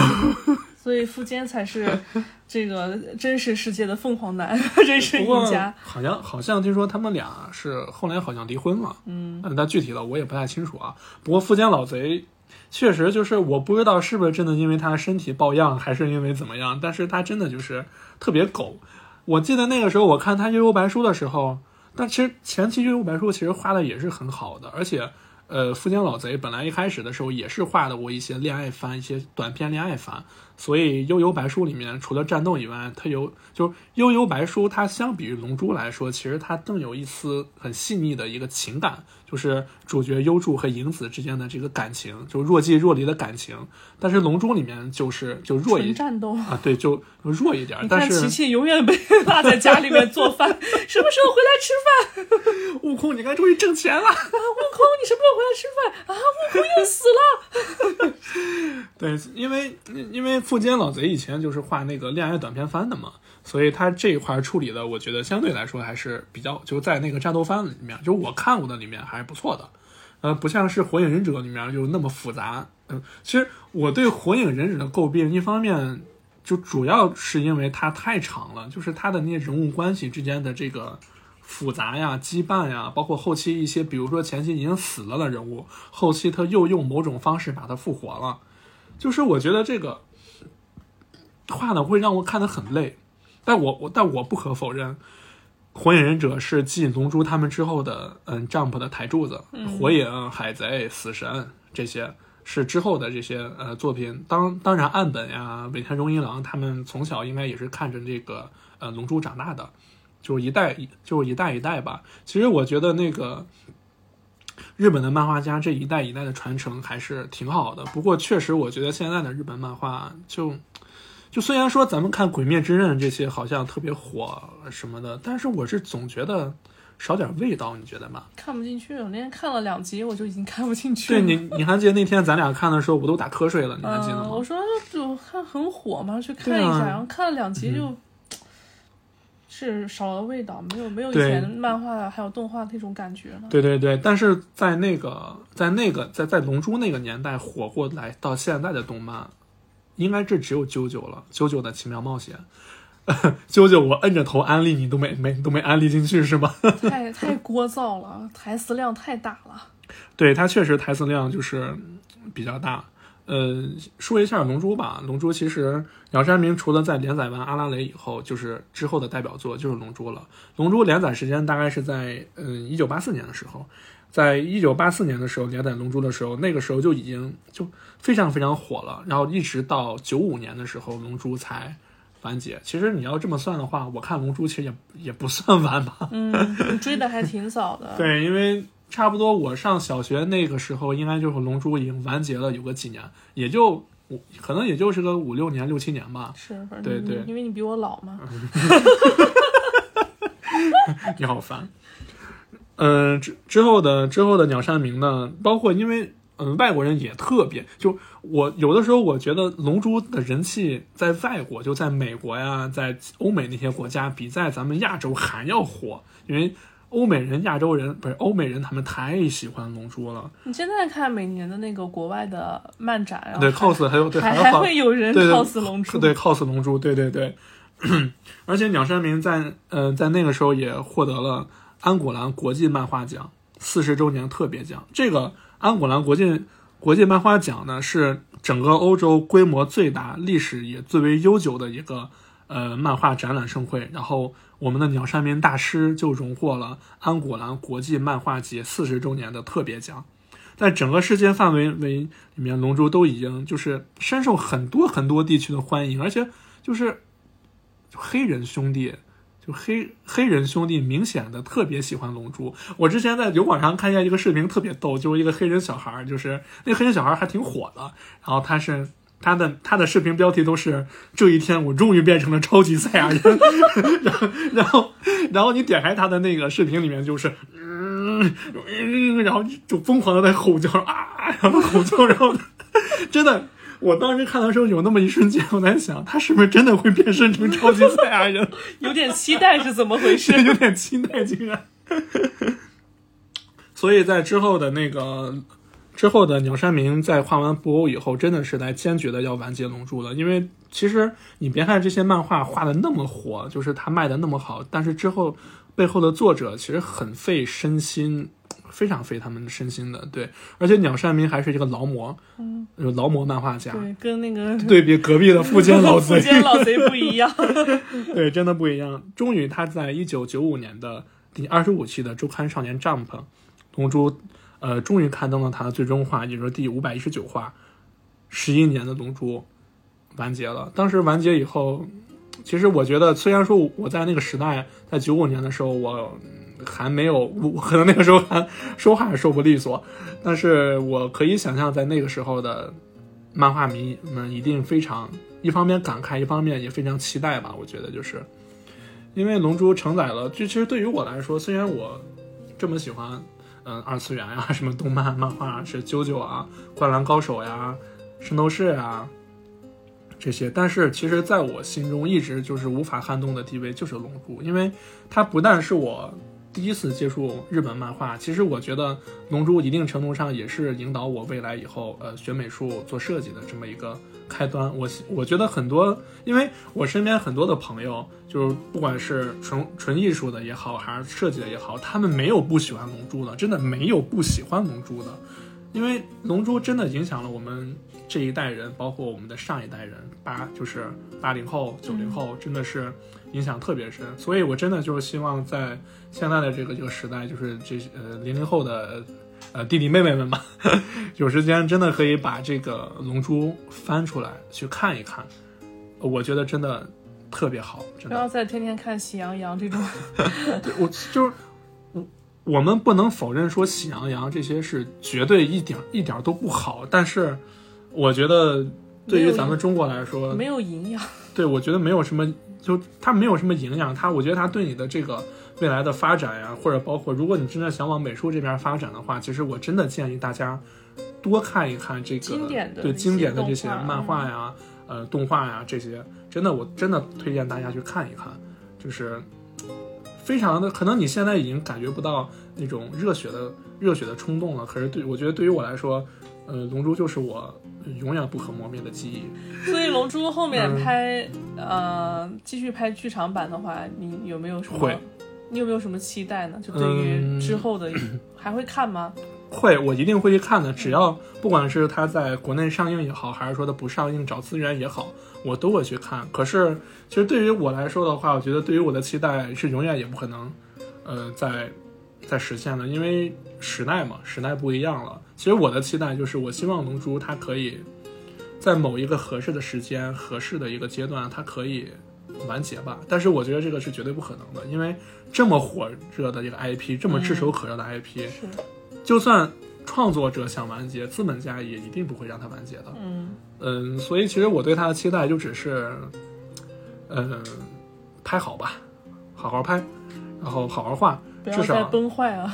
所以富坚才是这个真实世界的凤凰男，真是一家。好像好像听说他们俩是后来好像离婚了，嗯，嗯，但具体的我也不太清楚啊。不过富坚老贼确实就是我不知道是不是真的因为他身体抱恙，还是因为怎么样，但是他真的就是特别狗。我记得那个时候我看他《悠悠白书》的时候，但其实前期《悠悠白书》其实画的也是很好的，而且。呃，富坚老贼本来一开始的时候也是画的过一些恋爱番，一些短篇恋爱番，所以《悠悠白书》里面除了战斗以外，它有就是《悠悠白书》，它相比于《龙珠》来说，其实它更有一丝很细腻的一个情感，就是主角优助和影子之间的这个感情，就若即若离的感情。但是《龙珠》里面就是就弱一点战斗。啊，对，就就弱一点但是琪琪永远被 落在家里面做饭，什么时候回来吃饭？悟空，你该终于挣钱了。啊，悟空，你什么时候回来吃饭？啊，悟空又死了。对，因为因为富坚老贼以前就是画那个恋爱短篇番的嘛，所以他这一块处理的，我觉得相对来说还是比较，就在那个战斗番里面，就我看过的里面还是不错的。呃，不像是火影忍者里面就那么复杂。嗯、其实我对火影忍者的诟病，一方面就主要是因为它太长了，就是它的那些人物关系之间的这个复杂呀、羁绊呀，包括后期一些，比如说前期已经死了的人物，后期他又用某种方式把他复活了。就是我觉得这个画的会让我看得很累，但我我但我不可否认，火影忍者是继龙珠他们之后的嗯 Jump 的台柱子，火影、海贼、死神这些是之后的这些呃作品。当当然岸本呀、尾田荣一郎他们从小应该也是看着这个呃龙珠长大的，就是一代就是一代一代吧。其实我觉得那个。日本的漫画家这一代一代的传承还是挺好的，不过确实我觉得现在的日本漫画就，就虽然说咱们看《鬼灭之刃》这些好像特别火什么的，但是我是总觉得少点味道，你觉得吗？看不进去，我那天看了两集，我就已经看不进去了。对你，你还记得那天咱俩看的时候，我都打瞌睡了，你还记得嗯，吗？我说就看很火嘛，去看一下，啊然后看了两集就。是少了味道，没有没有以前漫画还有动画那种感觉了。对对对，但是在那个在那个在在龙珠那个年代火过来到现在的动漫，应该这只有九九了，九九的奇妙冒险。啾啾，我摁着头安利你都没没都没安利进去是吗？太太聒噪了，台词量太大了。对，它确实台词量就是比较大。呃，说一下《龙珠》吧，《龙珠》其实鸟山明除了在连载完阿拉蕾以后，就是之后的代表作就是《龙珠》了。《龙珠》连载时间大概是在嗯一九八四年的时候，在一九八四年的时候连载《龙珠》的时候，那个时候就已经就非常非常火了。然后一直到九五年的时候，《龙珠》才完结。其实你要这么算的话，我看《龙珠》其实也也不算晚吧。嗯，追的还挺早的。对，因为差不多我上小学那个时候，应该就是《龙珠》已经完结了有个几年，也就我，可能也就是个五六年、六七年吧。是，反正对对因为你比我老嘛。你好烦。嗯、之之后的之后的鸟山明呢，包括因为嗯外国人也特别，就我有的时候我觉得《龙珠》的人气在外国，就在美国呀，在欧美那些国家，比在咱们亚洲还要火，因为。欧美人、亚洲人不是欧美人，他们太喜欢《龙珠》了。你现在看每年的那个国外的漫展，然后对 cos 还有对还会有人 cos 龙珠，对 cos 龙珠，对对对。而且鸟山明在呃在那个时候也获得了安古兰国际漫画奖四十周年特别奖。这个安古兰国际国际漫画奖呢，是整个欧洲规模最大、历史也最为悠久的一个呃漫画展览盛会。然后我们的鸟山明大师就荣获了安古兰国际漫画节四十周年的特别奖。在整个世界范围为里面，《龙珠》都已经就是深受很多很多地区的欢迎，而且就是黑人兄弟，就黑黑人兄弟明显的特别喜欢《龙珠》。我之前在油管上看见一个视频，特别逗，就是一个黑人小孩儿，就是那黑人小孩儿还挺火的，然后他是。他的他的视频标题都是这一天我终于变成了超级赛亚人，然后然后然后你点开他的那个视频里面就是嗯，然后就疯狂的在吼叫啊，然后吼叫，然后真的，我当时看的时候有那么一瞬间，我在想他是不是真的会变身成超级赛亚人，有点期待是怎么回事？有点期待竟然。所以在之后的那个之后的鸟山明在画完布欧以后，真的是来坚决的要完结龙珠了。因为其实你别看这些漫画画的那么火，就是他卖的那么好，但是之后背后的作者其实很费身心，非常费他们的身心的。对，而且鸟山明还是一个劳模，嗯，劳模漫画家。对，跟那个对比隔壁的富坚老贼，富坚老贼不一样。对，真的不一样。终于，他在一九九五年的第二十五期的周刊少年 Jump，龙珠，呃，终于刊登了他的最终话，也就是第五百一十九话，十一年的龙珠完结了。当时完结以后，其实我觉得，虽然说我在那个时代，在九五年的时候，我嗯还没有，我可能那个时候还说话还说不利索，但是我可以想象，在那个时候的漫画迷们一定非常，一方面感慨，一方面也非常期待吧。我觉得就是，因为《龙珠》承载了，就其实对于我来说，虽然我这么喜欢，嗯，二次元呀，什么动漫、漫画是啾啾啊、灌篮高手呀、圣斗士呀这些，但是其实在我心中一直就是无法撼动的地位就是《龙珠》，因为它不但是我。第一次接触日本漫画，其实我觉得《龙珠》一定程度上也是引导我未来以后呃学美术做设计的这么一个开端。我我觉得很多，因为我身边很多的朋友，就是不管是纯纯艺术的也好，还是设计的也好，他们没有不喜欢《龙珠》的，真的没有不喜欢《龙珠》的，因为《龙珠》真的影响了我们这一代人，包括我们的上一代人，八就是八零后、九零后，真的是影响特别深。所以我真的就是希望在现在的这个这个时代，就是这呃零零后的呃弟弟妹妹们吧，有时间真的可以把这个《龙珠》翻出来去看一看，我觉得真的特别好，真的。不要再天天看《喜羊羊》这种。对我就是我，我们不能否认说《喜羊羊》这些是绝对一点一点都不好，但是我觉得对于咱们中国来说，没有营养。对我觉得没有什么，就它没有什么营养，它我觉得它对你的这个未来的发展呀，或者包括如果你真的想往美术这边发展的话，其实我真的建议大家多看一看这个经典的对经典的这些漫画呀、呃动画呀这些，真的我真的推荐大家去看一看，就是非常的可能你现在已经感觉不到那种热血的热血的冲动了，可是对我觉得对于我来说，呃，《龙珠》就是我永远不可磨灭的记忆。所以《龙珠》后面嗯拍、呃继续拍剧场版的话，你有没有什么会？你有没有什么期待呢？就对于嗯之后的、还会看吗？会，我一定会去看的。只要不管是它在国内上映也好，还是说它不上映找资源也好，我都会去看。可是，其实对于我来说的话，我觉得对于我的期待是永远也不可能，呃，在在实现了，因为时代嘛，时代不一样了。其实我的期待就是，我希望《龙珠》它可以在某一个合适的时间、合适的一个阶段，它可以完结吧。但是我觉得这个是绝对不可能的，因为这么火热的一个 IP，这么炙手可热的 IP，、是，就算创作者想完结，资本家也一定不会让它完结的。嗯嗯，所以其实我对它的期待就只是，嗯，拍好吧，好好拍，然后好好画，不要再至少崩坏啊！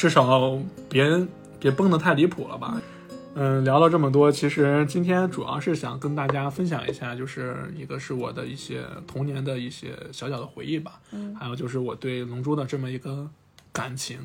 至少别别崩得太离谱了吧。嗯，聊了这么多，其实今天主要是想跟大家分享一下，就是一个是我的一些童年的一些小小的回忆吧，嗯还有就是我对《龙珠》的这么一个感情。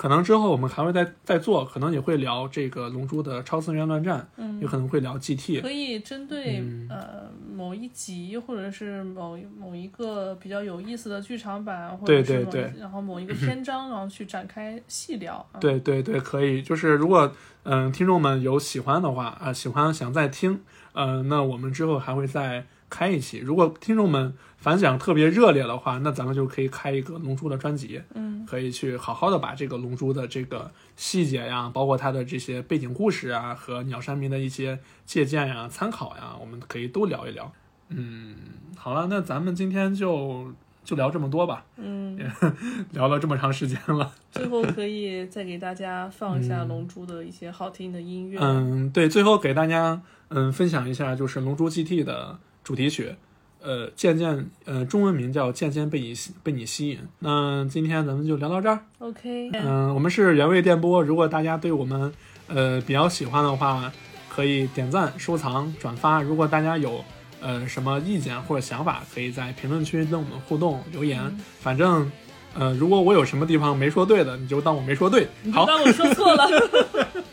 可能之后我们还会再再做，可能也会聊这个《龙珠》的超次元乱战，嗯也可能会聊 GT。可以针对、嗯呃某一集，或者是某某一个比较有意思的剧场版，或对者是某对对然后某一个篇章，然后去展开细聊。啊、对对对，可以。就是如果嗯、听众们有喜欢的话啊、喜欢想再听，呃，那我们之后还会再开一期。如果听众们反响特别热烈的话，那咱们就可以开一个《龙珠》的专辑，嗯可以去好好的把这个《龙珠》的这个细节呀，包括它的这些背景故事啊，和鸟山明的一些借鉴呀、参考呀，我们可以都聊一聊。嗯，好了，那咱们今天就就聊这么多吧，嗯，聊了这么长时间了。最后可以再给大家放一下《龙珠》的一些好听的音乐。嗯，对，最后给大家嗯分享一下，就是《龙珠 GT》的主题曲，呃，渐渐呃中文名叫《渐渐被你吸被你吸引》。那今天咱们就聊到这儿。OK，嗯，我们是原味电波，如果大家对我们呃比较喜欢的话，可以点赞、收藏、转发。如果大家有呃什么意见或者想法，可以在评论区跟我们互动留言。反正呃，如果我有什么地方没说对的，你就当我没说对。好，当我说错了。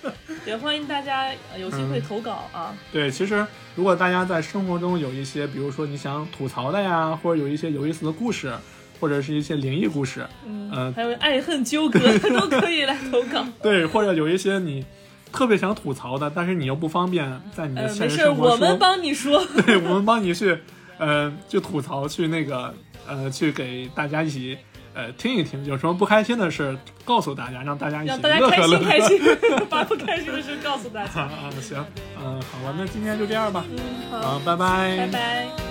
也欢迎大家呃有机会投稿啊。对，其实如果大家在生活中有一些，比如说你想吐槽的呀，或者有一些有意思的故事，或者是一些灵异故事，嗯，呃还有爱恨纠葛 都可以来投稿。对，或者有一些你特别想吐槽的，但是你又不方便在你的呃，现没事，实生活说，我们帮你说。对，我们帮你去，呃，去吐槽，去那个，呃，去给大家一起。呃，听一听，有什么不开心的事，告诉大家，让大家一起乐呵乐呵。心开心，把不开心的事告诉大家。啊啊，行，嗯、好了，那今天就这样吧，嗯，好，啊，拜拜，拜拜。